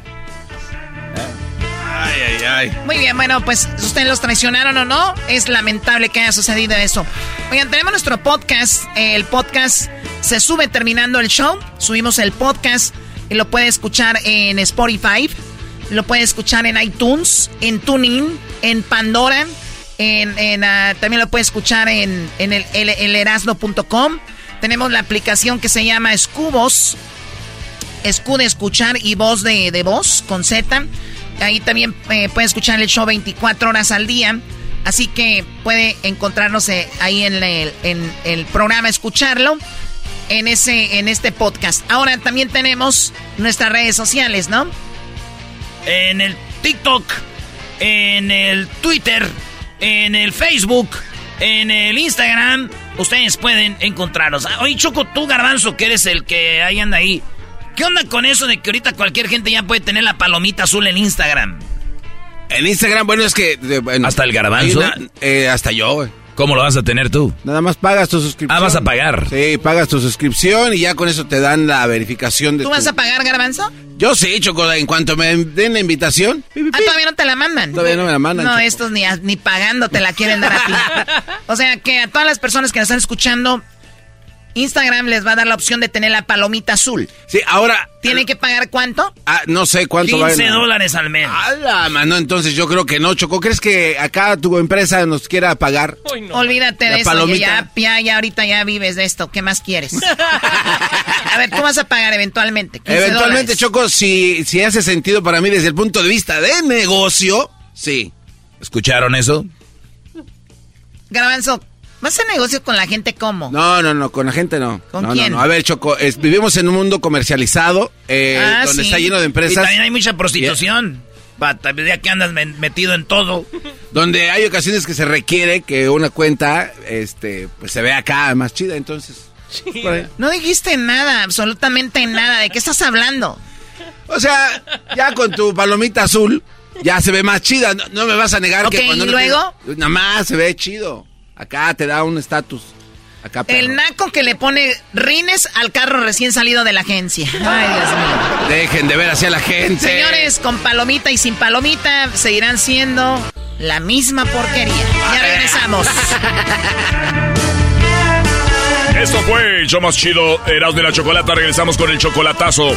Ay, ay, ay. Muy bien, bueno, pues ustedes los traicionaron o no, es lamentable que haya sucedido eso. Oigan, tenemos nuestro podcast, el podcast se sube terminando el show, subimos el podcast y lo puede escuchar en Spotify, lo puede escuchar en iTunes, en TuneIn, en Pandora, en, en, ah, también lo puede escuchar en, en el, el. Tenemos la aplicación que se llama Escubos, Escu de escuchar y voz de, de voz con Z. Ahí también eh, puede escuchar el show 24 horas al día. Así que puede encontrarnos eh, ahí en el, en el programa, escucharlo. en, ese, en este podcast. Ahora también tenemos nuestras redes sociales, ¿no? En el TikTok, en el Twitter, en el Facebook, en el Instagram, ustedes pueden encontrarnos. Ah, oye, Choco, tú, Garbanzo, que eres el que ahí anda ahí. ¿Qué onda con eso de que ahorita cualquier gente ya puede tener la palomita azul en Instagram? En Instagram, bueno, es que... ¿Hasta el garbanzo? Eh, hasta yo, güey. ¿Cómo lo vas a tener tú? Nada más pagas tu suscripción. Ah, vas a pagar. Sí, pagas tu suscripción y ya con eso te dan la verificación de ¿Tú vas a pagar, Garbanzo? Yo sí, Choco, en cuanto me den la invitación. Ah, todavía no te la mandan. Todavía no me la mandan. No, estos ni, ni pagando te la quieren dar a ti. o sea que a todas las personas que nos están escuchando, Instagram les va a dar la opción de tener la palomita azul. Sí, ahora. ¿Tiene que pagar cuánto? Ah, no sé cuánto 15 dólares al mes. ¡Hala, mano! Entonces yo creo que no, Choco. ¿Crees que acá tu empresa nos quiera pagar? Olvídate de eso. Ya, ya, ya, ahorita ya vives de esto. ¿Qué más quieres? a ver, ¿tú vas a pagar eventualmente? Eventualmente, Choco, si, si hace sentido para mí desde el punto de vista de negocio, sí. ¿Escucharon eso? Garbanzo, ¿Vas a negocio con la gente cómo? No, no, no, con la gente no. ¿Con no, quién? No, no. A ver, Choco, vivimos en un mundo comercializado eh, Ah, donde sí. está lleno de empresas. Y también hay mucha prostitución. Ya que andas metido en todo. Donde hay ocasiones que se requiere que una cuenta este, pues se vea acá más chida, entonces. No dijiste nada, absolutamente nada. ¿De qué estás hablando? O sea, ya con tu palomita azul, ya se ve más chida. No, no me vas a negar que cuando ¿y luego? Nada más se ve chido. Acá te da un estatus. El naco que le pone rines al carro recién salido de la agencia. Ay, Dios mío. Dejen de ver hacia la gente. Señores, con palomita y sin palomita seguirán siendo la misma porquería. Ya regresamos. Esto fue el show más chido, Eras de la Chocolata. Regresamos con el chocolatazo.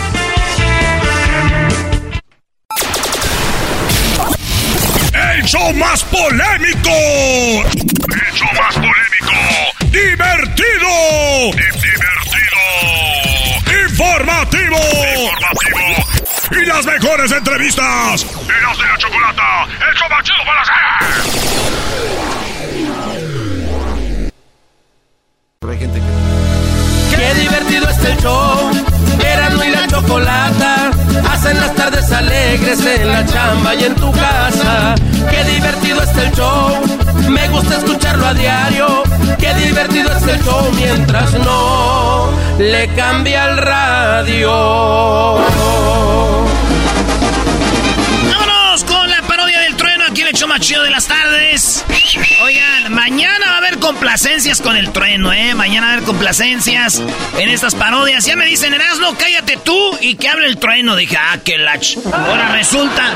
El show más polémico. El show más polémico. Divertido. Divertido. Informativo. Informativo. Y las mejores entrevistas. Eras de la Chocolata. El show más chido para hacer. Hay gente que... Qué divertido es el show. Erasmo y la chocolata hacen las tardes alegres en la chamba y en tu casa. Qué divertido es el show. Me gusta escucharlo a diario. Qué divertido es el show mientras no le cambia el radio. Vámonos con show más chido de las tardes. Oigan, mañana va a haber complacencias con el trueno, ¿eh? Mañana va a haber complacencias en estas parodias. Ya me dicen, Erasmo, cállate tú y que hable el trueno. Dije, ah, qué lach. Ahora resulta.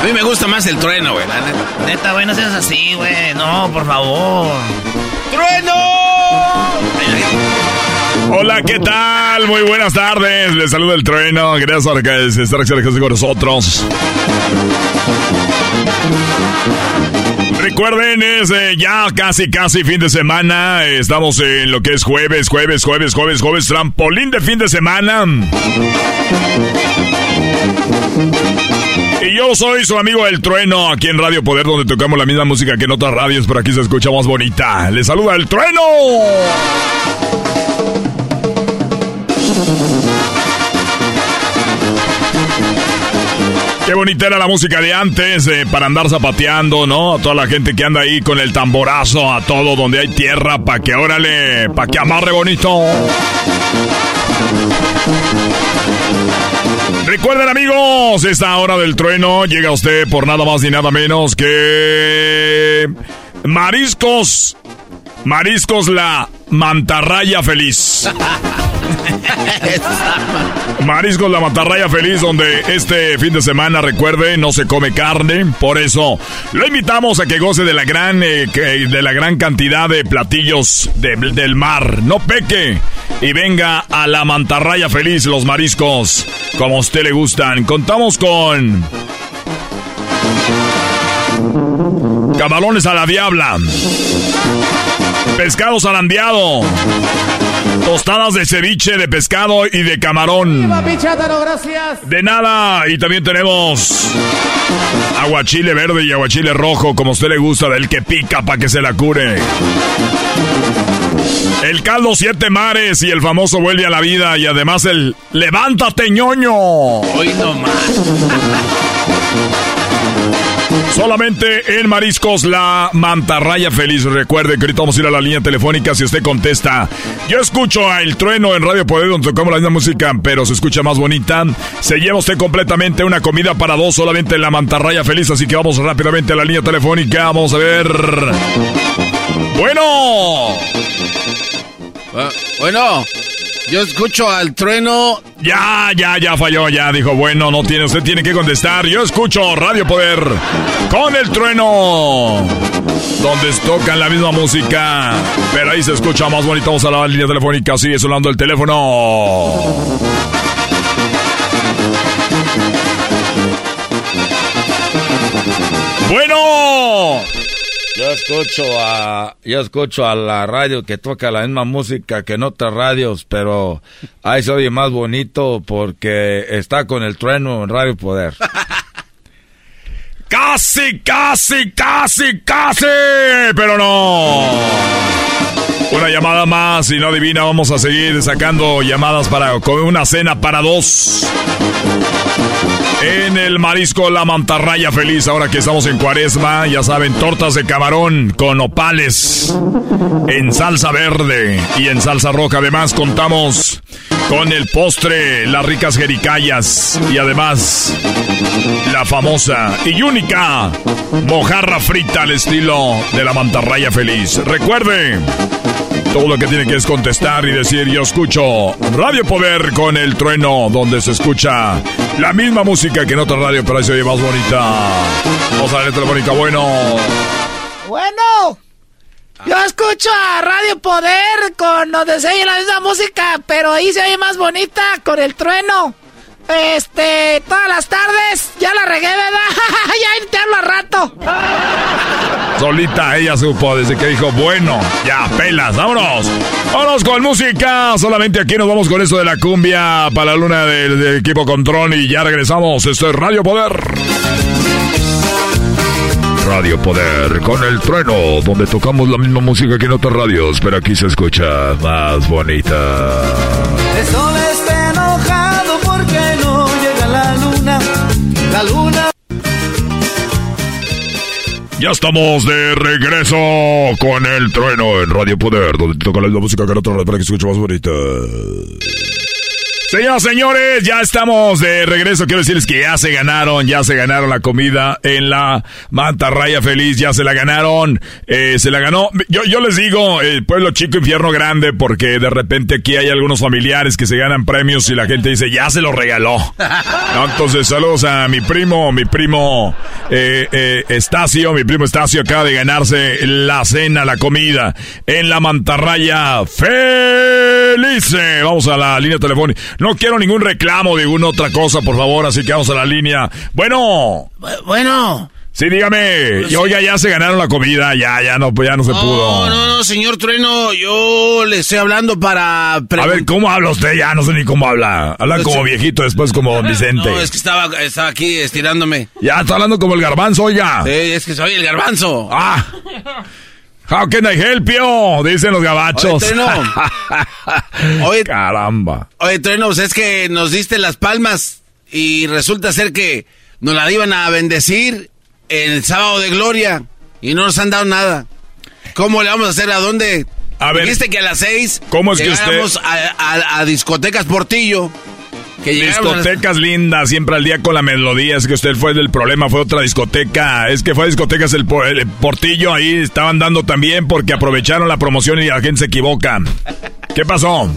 A mí me gusta más el trueno, güey, la neta. Neta, güey, no seas así, güey. No, por favor. ¡Trueno! Hola, ¿qué tal? Muy buenas tardes. Les saluda el trueno. Gracias por estar aquí con nosotros. Recuerden, es eh, ya casi, casi fin de semana. Estamos en lo que es jueves, jueves, jueves, jueves, jueves, trampolín de fin de semana. Y yo soy su amigo El Trueno, aquí en Radio Poder, donde tocamos la misma música que en otras radios, pero aquí se escucha más bonita. Les saluda El Trueno. Qué bonita era la música de antes, para andar zapateando, ¿no? A toda la gente que anda ahí con el tamborazo, a todo donde hay tierra, pa' que órale, pa' que amarre bonito. Recuerden amigos, esta hora del trueno llega usted por nada más ni nada menos que... Mariscos. Mariscos la mantarraya feliz. Mariscos La Matarraya Feliz, donde este fin de semana, recuerde, no se come carne. Por eso, lo invitamos a que goce de la gran, eh, de la gran cantidad de platillos de- del mar. No peque y venga a La Mantarraya Feliz, los mariscos, como a usted le gustan. Contamos con... Camarones a la diabla. Pescado zarandeado. Tostadas de ceviche de pescado y de camarón. gracias. De nada. Y también tenemos aguachile verde y aguachile rojo, como a usted le gusta, del que pica para que se la cure. El caldo siete mares y el famoso vuelve a la vida y además el levántate ñoño. Hoy no más. Solamente en Mariscos la mantarraya feliz. Recuerde que ahorita vamos a ir a la línea telefónica si usted contesta. Yo escucho a El Trueno en Radio Poder donde tocamos la misma música, pero se escucha más bonita. Se lleva usted completamente una comida para dos solamente en la mantarraya feliz, así que vamos rápidamente a la línea telefónica. Vamos a ver. Bueno. Bueno, yo escucho al trueno. Ya, ya, ya falló, ya dijo, bueno, no tiene, usted tiene que contestar. Yo escucho Radio Poder con el trueno. Donde tocan la misma música, pero ahí se escucha más bonito. Vamos a la línea telefónica, sigue sonando el teléfono. Bueno. Yo escucho a yo escucho a la radio que toca la misma música que en otras radios, pero ahí se oye más bonito porque está con el trueno en Radio Poder. Casi, casi, casi, casi, pero no. Una llamada más y no adivina, vamos a seguir sacando llamadas para con una cena para dos. En el marisco La Mantarraya Feliz, ahora que estamos en cuaresma, ya saben, tortas de camarón con opales en salsa verde y en salsa roja. Además, contamos con el postre, las ricas jericayas y además la famosa y única mojarra frita al estilo de la mantarraya feliz. Recuerde, todo lo que tiene que es contestar y decir yo escucho Radio Poder con el trueno donde se escucha la misma música que en otra radio pero ahí se oye más bonita. Vamos a la telefónica, bueno. Bueno. Yo escucho a Radio Poder con donde se oye la misma música, pero ahí se oye más bonita con el trueno. Este, todas las tardes, ya la regué, ¿verdad? ya te hablo a rato. Solita ella supo desde que dijo, bueno, ya, pelas, vámonos. Vámonos con música. Solamente aquí nos vamos con esto de la cumbia para la luna del, del equipo Control y ya regresamos. Esto es Radio Poder. Radio Poder con el trueno, donde tocamos la misma música que en otras radios, pero aquí se escucha más bonita. El sol está Ya estamos de regreso con el trueno en Radio Poder, donde te toca la música que para que se escuche más bonita. Señoras, señores, ya estamos de regreso. Quiero decirles que ya se ganaron, ya se ganaron la comida en la Mantarraya Feliz, ya se la ganaron. Eh, se la ganó. Yo, yo les digo, el pueblo chico, infierno grande, porque de repente aquí hay algunos familiares que se ganan premios y la gente dice, ya se lo regaló. Entonces, saludos a mi primo, mi primo eh, eh, Estacio, mi primo Estacio acaba de ganarse la cena, la comida en la Mantarraya Feliz. Vamos a la línea telefónica. No quiero ningún reclamo de ninguna otra cosa, por favor, así que vamos a la línea. Bueno. Bueno. Sí, dígame. Y oiga, ya se ganaron la comida, ya, ya no, pues ya no se pudo. No, no, no, señor Trueno, yo le estoy hablando para... A ver, ¿cómo habla usted? Ya no sé ni cómo habla. Habla como sí. viejito, después como don Vicente. No, es que estaba, estaba aquí estirándome. Ya está hablando como el garbanzo, oiga. Sí, es que soy el garbanzo. Ah. How can I help you? Dicen los gabachos. Oye, Trueno. Oye, Caramba. Oye, Trueno, pues es que nos diste las palmas y resulta ser que nos la iban a bendecir el sábado de gloria y no nos han dado nada. ¿Cómo le vamos a hacer? ¿A dónde? A ver. Dijiste que a las seis ¿Cómo es que usted- a, a- a discotecas Portillo. Que Discotecas lindas, siempre al día con la melodía. Es que usted fue del problema, fue otra discoteca. Es que fue a discotecas el, el Portillo, ahí estaban dando también porque aprovecharon la promoción y la gente se equivoca. ¿Qué pasó?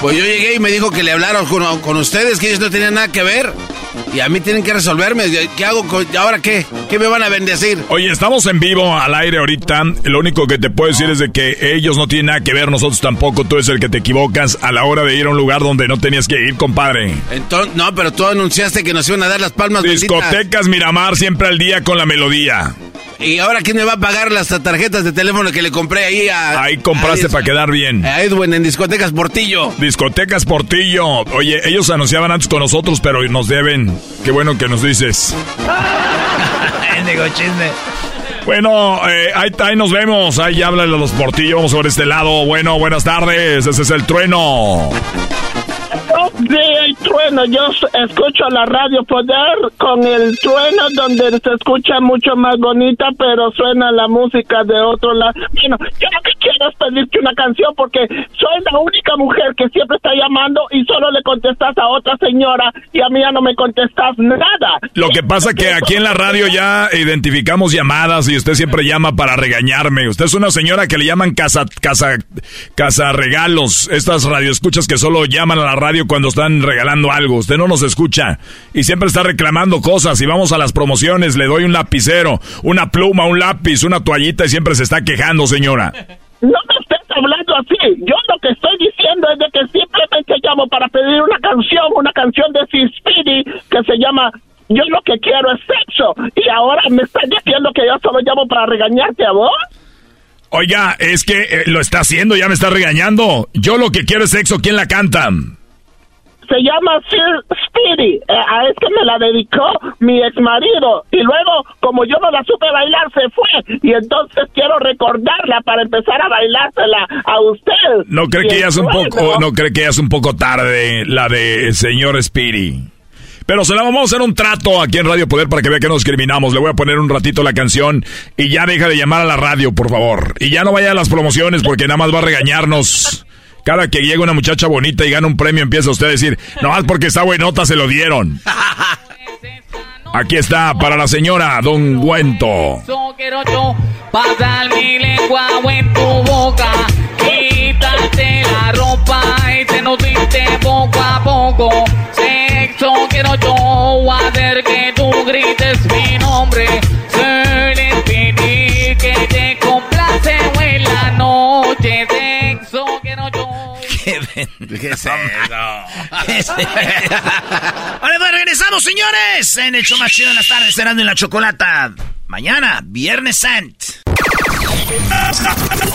Pues yo llegué y me dijo que le hablaron con, con ustedes, que ellos no tenían nada que ver. Y a mí tienen que resolverme. ¿Qué hago? con- ¿Ahora qué? ¿Qué me van a bendecir? Oye, estamos en vivo al aire ahorita. Lo único que te puedo decir es de que ellos no tienen nada que ver, nosotros tampoco. Tú eres el que te equivocas a la hora de ir a un lugar donde no tenías que ir, compadre. Entonces, no, pero tú anunciaste que nos iban a dar las palmas benditas. Discotecas Miramar siempre al día con la melodía. ¿Y ahora quién me va a pagar las tarjetas de teléfono que le compré ahí a... Ahí compraste para quedar bien. A Edwin en Discotecas Portillo. Discotecas Portillo. Oye, ellos anunciaban antes con nosotros, pero nos deben. Qué bueno que nos dices. chisme. Bueno, eh, ahí, ahí, nos vemos. Ahí hablan los Portillo. Vamos sobre este lado. Bueno, buenas tardes. Ese es el trueno. Sí, el trueno. Yo escucho la radio Poder con el trueno donde se escucha mucho más bonita, pero suena la música de otro lado. Bueno, yo lo que quiero es pedirte una canción porque soy la única mujer que siempre está llamando y solo le contestas a otra señora y a mí ya no me contestas nada. Lo que pasa que aquí en la radio ya identificamos llamadas y usted siempre llama para regañarme. Usted es una señora que le llaman casa, casa, casa regalos. Estas radioescuchas que solo llaman a la radio cuando están regalando algo. Usted no nos escucha y siempre está reclamando cosas. Y vamos a las promociones, le doy un lapicero, una pluma, un lápiz, una toallita y siempre se está quejando, señora. No me estés hablando así. Yo lo que estoy diciendo es de que simplemente llamo para pedir una canción, una canción de Speedy que se llama Yo lo que quiero es sexo. Y ahora me estás diciendo que yo solo llamo para regañarte a vos. Oiga, es que eh, lo está haciendo, ya me está regañando. Yo lo que quiero es sexo, ¿quién la canta? Se llama Sir Speedy. Eh, a este me la dedicó mi ex marido. Y luego, como yo no la supe bailar, se fue. Y entonces quiero recordarla para empezar a bailársela a usted. ¿No cree que ya es un poco, no cree que ya es un poco tarde la de señor Speedy? Pero se la vamos a hacer un trato aquí en Radio Poder para que vea que nos discriminamos. Le voy a poner un ratito la canción y ya deja de llamar a la radio, por favor. Y ya no vaya a las promociones porque nada más va a regañarnos. Cada que llega una muchacha bonita y gana un premio, empieza usted a decir, no más porque está buenota, se lo dieron. Aquí está para la señora Don Guento. quiero yo pasar mi lengua en tu boca, quitarte la ropa y te nutiste poco a poco. Sexo quiero yo hacer que tú grites mi nombre. ¿Qué es eso? ¿Qué es Ahora pues regresamos, señores. En el show más chido de las tardes, cerrando en la chocolata. Mañana, Viernes Sant.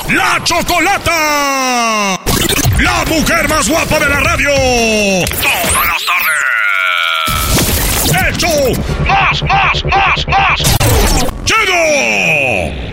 ¡La chocolata! ¡La mujer más guapa de la radio! ¡Todas las tardes! ¡Hecho! ¡Más, más, más, más! ¡Chido!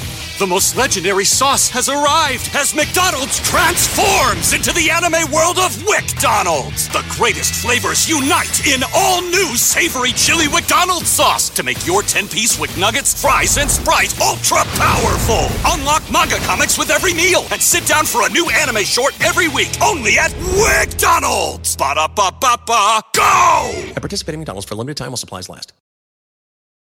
The most legendary sauce has arrived as McDonald's transforms into the anime world of WickDonald's. The greatest flavors unite in all new savory chili McDonald's sauce to make your 10-piece Wick Nuggets, fries, and Sprite ultra powerful. Unlock manga comics with every meal and sit down for a new anime short every week only at WickDonald's. Ba-da-ba-ba-ba, go! At participating McDonald's for a limited time while supplies last.